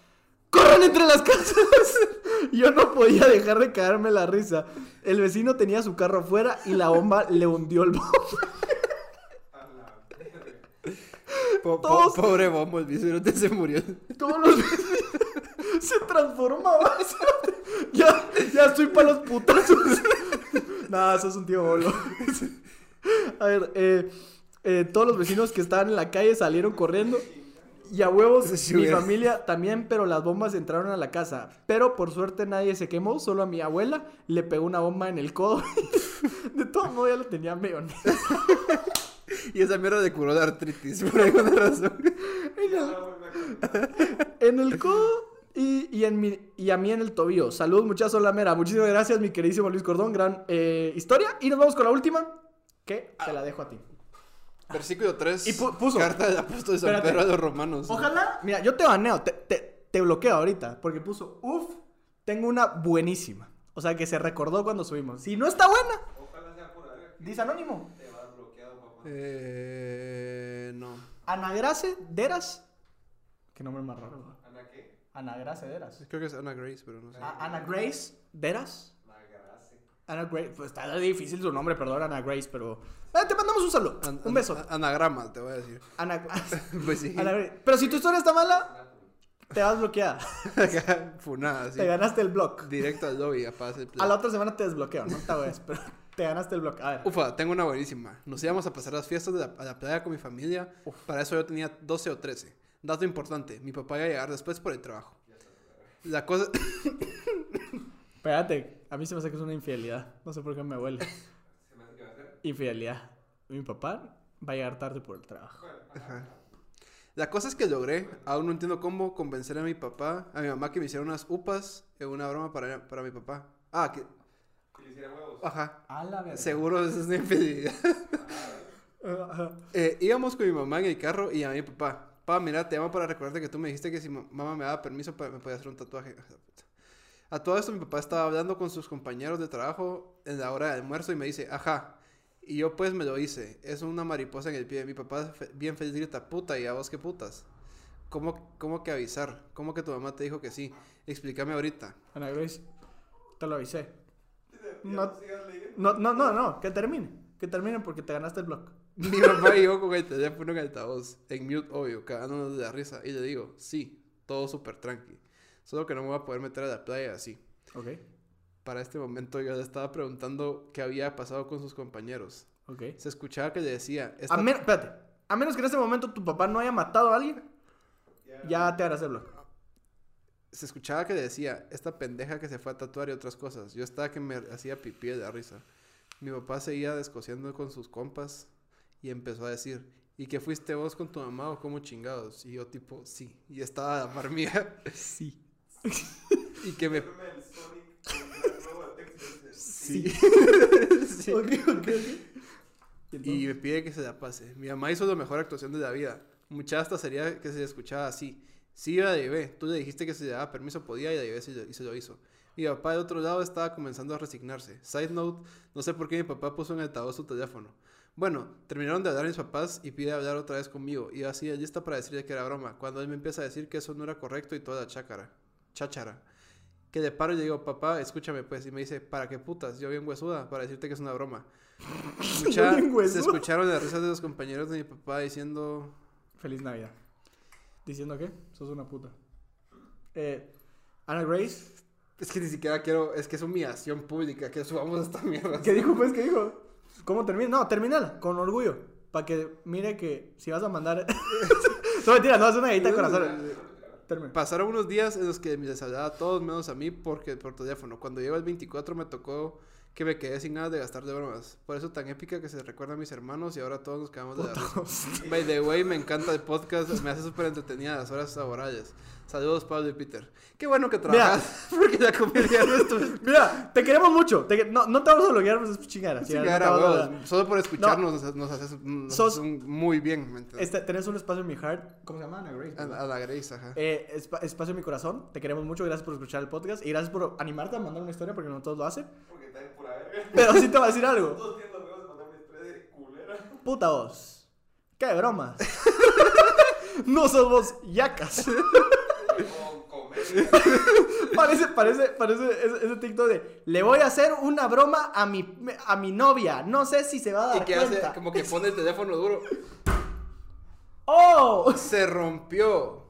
¡Corran entre las casas! Yo no podía dejar de caerme la risa. El vecino tenía su carro afuera y la bomba le hundió el bombo. Po- po- pobre Bombo, el bisonte se murió. Todos los se transformaba. ya, ya estoy para los putazos. Nada, eso es un tío bolo. A ver, eh, eh, todos los vecinos que estaban en la calle salieron corriendo. Y a huevos, Sí, mi familia también, pero las bombas entraron a la casa. Pero por suerte nadie se quemó, solo a mi abuela le pegó una bomba en el codo. De todo modo ya lo tenía medio. Y esa mierda le curó la artritis, por alguna razón. En el codo y, y, en mi, y a mí en el tobillo. Saludos, muchachos, la mera. Muchísimas gracias, mi queridísimo Luis Cordón. Gran eh, historia. Y nos vamos con la última, que te la dejo a ti. Versículo 3. Y pu- puso- Carta del apóstol San Espérate. Pedro a los romanos. Ojalá. Mira, yo te baneo, te, te, te bloqueo ahorita. Porque puso, uff, tengo una buenísima. O sea, que se recordó cuando subimos. Si no está buena, Ojalá sea pura verga. dice anónimo. Te vas bloqueado, papá. Eh. No. Anagrace Deras. Qué nombre más raro. ¿Ana qué? Anagrace Deras. Creo que es Ana Grace, pero no sé. A- Ana Grace Deras. Ana Grace, pues está difícil su nombre, perdón, Ana Grace, pero. Eh, te mandamos un saludo. An- un an- beso. a- Anagrama, te voy a decir. Ana, Pues sí. Ana. Pero si tu historia está mala, te vas bloqueada. Funada, sí. Te ganaste el block. Directo al lobby, a paz el. A la otra semana te desbloqueo, no esta vez, pero te ganaste el block. A ver. Ufa, tengo una buenísima. Nos íbamos a pasar las fiestas de la- a la playa con mi familia. Para eso yo tenía 12 o 13. Dato importante, mi papá iba a llegar después por el trabajo. La cosa... Espérate, a mí se me hace que es una infidelidad. No sé por qué me huele. Se me hace que va a ser. Infidelidad. Mi papá va a llegar tarde por el trabajo. Ajá. La cosa es que logré, aún no entiendo cómo, convencer a mi papá, a mi mamá que me hiciera unas upas en una broma para, para mi papá. Ah, que... Que le hiciera huevos. Ajá. A la verga. Seguro eso es una infidelidad. Ajá. Eh, íbamos con mi mamá en el carro y a mi papá. Pa, mira, te llamo para recordarte que tú me dijiste que si ma- mamá me daba permiso me podía hacer un tatuaje. A todo esto mi papá estaba hablando con sus compañeros de trabajo en la hora de almuerzo y me dice, ajá. Y yo pues me lo hice. Es una mariposa en el pie. Mi papá fe- bien feliz grita, puta, ¿y a vos qué putas? ¿Cómo, ¿Cómo que avisar? ¿Cómo que tu mamá te dijo que sí? Explícame ahorita. Ana Grace, te lo avisé. No-. No, no, no, no, que termine. Que termine porque te ganaste el blog. Mi papá y yo con el teléfono en altavoz, en mute, obvio, cagándonos de la risa. Y le digo, sí, todo súper tranqui. Solo que no me voy a poder meter a la playa así. Ok, Para este momento yo le estaba preguntando qué había pasado con sus compañeros. ok. Se escuchaba que le decía, A, esta- men- espérate, a menos que en este momento tu papá no haya matado a alguien, ya te harás el blog. se escuchaba que le decía, esta pendeja que se fue a tatuar y otras cosas. Yo estaba que me hacía pipí de la risa. Mi papá seguía descosiendo con sus compas y empezó a decir, ¿y que fuiste vos con tu mamá o cómo chingados? Y yo tipo, sí. Y estaba a la par mía. Sí. Y que me... Del el. Sí. Sí. Ok, ok, ok. ¿Y me pide que se la pase. Mi mamá hizo la mejor actuación de la vida. Mucha hasta sería que se escuchaba así. Sí, la llevé. Tú le dijiste que si le daba permiso podía y la llevé y se lo- se hizo. Mi papá de otro lado estaba comenzando a resignarse. Side note, no sé por qué mi papá puso en altavoz su teléfono. Bueno, terminaron de hablar mis papás y pide hablar otra vez conmigo. Y así lista para decirle que era broma. Cuando él me empieza a decir que eso no era correcto y toda la chácara. Cháchara. Que le paro y le digo, papá, escúchame pues. Y me dice, ¿para qué putas? Yo bien huesuda para decirte que es una broma. Huesuda. se escucharon las risas de los compañeros de mi papá diciendo... Feliz Navidad. ¿Diciendo qué? Sos una puta. Eh, Ana Grace. Es que ni siquiera quiero... Es que es humillación pública que subamos esta mierda. ¿Qué dijo, pues? ¿Qué dijo? ¿Cómo termina? No, terminala, con orgullo. Para que mire que si vas a mandar. no, mentira, no, es una gallita de corazón. Pasaron unos días en los que les hablaba a todos menos a mí porque por teléfono. Cuando llegó el 24 me tocó que me quedé sin nada de gastar de bromas. Por eso tan épica que se recuerda a mis hermanos y ahora todos nos quedamos de la. By the way, me encanta el podcast, me hace súper entretenida las horas laborales. Saludos, Pablo y Peter. Qué bueno que trabajas, porque la comedia no es tu... Mira, te queremos mucho. Te- no, no te vamos a bloquear, pues es chingada. Sí, ya, no a. Solo por escucharnos nos, nos haces, nos Sos- haces un- muy bien, ¿me entiendes? Este, tenés un espacio en mi heart. ¿Cómo se llama? Ana Grace. A, la Grace, ajá. Eh, espa- espacio en mi corazón. Te queremos mucho. Gracias por escuchar el podcast. Y gracias por animarte a mandar una historia porque no todos lo hacen. Porque está en pura verga. Pero sí te voy a decir algo. Todos tienen los huevos de mandarme historia de culera. Puta vos. Qué bromas. no sos vos, yacas. Parece, parece, parece ese, ese TikTok de le voy a hacer una broma a mi, a mi novia. No sé si se va a dar Y que hace como que pone el teléfono duro. ¡Oh! Se rompió.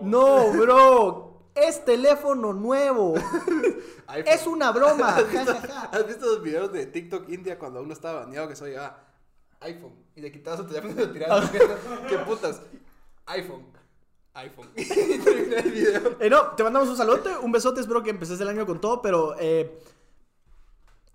No, bro. Es teléfono nuevo. iPhone. Es una broma. ¿Has visto, has visto los videos de TikTok India cuando uno estaba baneado que soy ah, iPhone y le quitabas su teléfono y lo tirabas? ¿Qué putas? iPhone. iPhone. el video. Eh, no, te mandamos un saludote, un besote. Espero que empeces el año con todo, pero. Eh,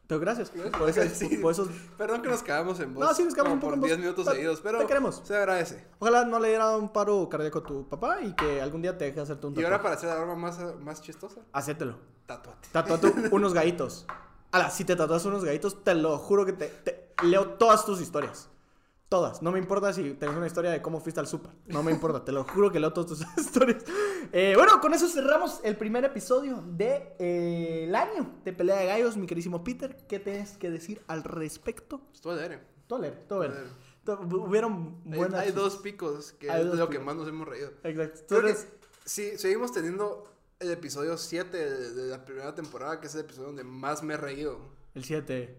pero gracias por, ese- Sí. por esos. Perdón que nos cagamos en voz. No, sí, nos cagamos un poco por en voz. 10 minutos Pero seguidos, pero te queremos. se agradece. Ojalá no le diera un paro cardíaco a tu papá y que algún día te deje hacerte un Y ahora tatuaje. para hacer la broma más, más chistosa, Hacételo. tatuate. Tatuate unos gallitos. Ala, si te tatuas unos gallitos, te lo juro que te, te- leo todas tus historias. Todas. No me importa si tenés una historia de cómo fuiste al súper. No me importa. Te lo juro que leo todas tus historias. Eh, bueno, con eso cerramos el primer episodio del de, eh, el año de Pelea de Gallos, mi querísimo Peter. ¿Qué tienes que decir al respecto? Estuvo alegre. Todo leer, todo ver. Alegre. Hubieron buenas... Hay dos picos que Hay es de lo que más nos hemos reído. Exacto. Tú Creo que eres- sí, seguimos teniendo el episodio 7 de, de la primera temporada, que es el episodio donde más me he reído. El 7.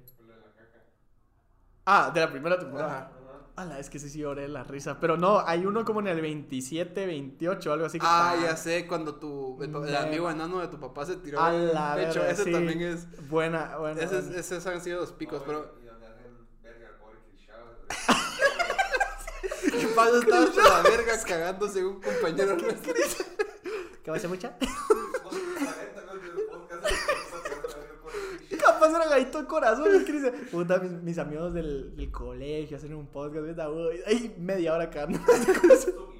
Ah, de la primera temporada. Ala, es que sí, sí, lloré la risa. Pero no, hay uno como en el 27, 28, algo así. Que Ah, está- ya sé, cuando tu, el, el amigo enano de tu papá se tiró A la pecho. verga, Ese sí. también es. Buena, buena. Ese, es- buena. esos han sido los picos, pero. Y donde hacen verga al pobre Chris Chávez. Y Pablo estaba hasta la verga cagándose en un compañero nuestro. ¿Qué va a ser mucha? Vos, la neta, no es del podcast. es que estás hablando de pobre Capaz era gallito de corazón. Es que dice, puta, mis, mis amigos del, del colegio hacen un podcast. Ay, media hora acá. Tú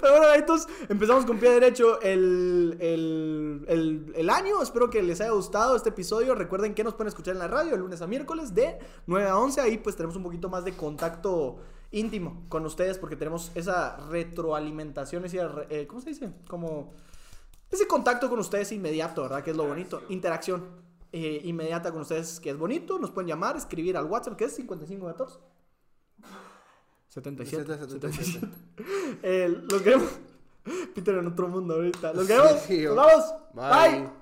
Pero bueno, entonces empezamos con pie derecho el, el, el, el año. Espero que les haya gustado este episodio. Recuerden que nos pueden escuchar en la radio de lunes a miércoles de 9 a 11. Ahí pues tenemos un poquito más de contacto íntimo con ustedes porque tenemos esa retroalimentación, ese, eh, ¿cómo se dice? Como ese contacto con ustedes inmediato, ¿verdad? Que es lo bonito. Interacción eh, inmediata con ustedes, que es bonito. Nos pueden llamar, escribir al WhatsApp, que es 5514. 77. 77. 77. Eh, los queremos. Peter en otro mundo ahorita. Los queremos. Sí, Nos vamos. Bye. Bye.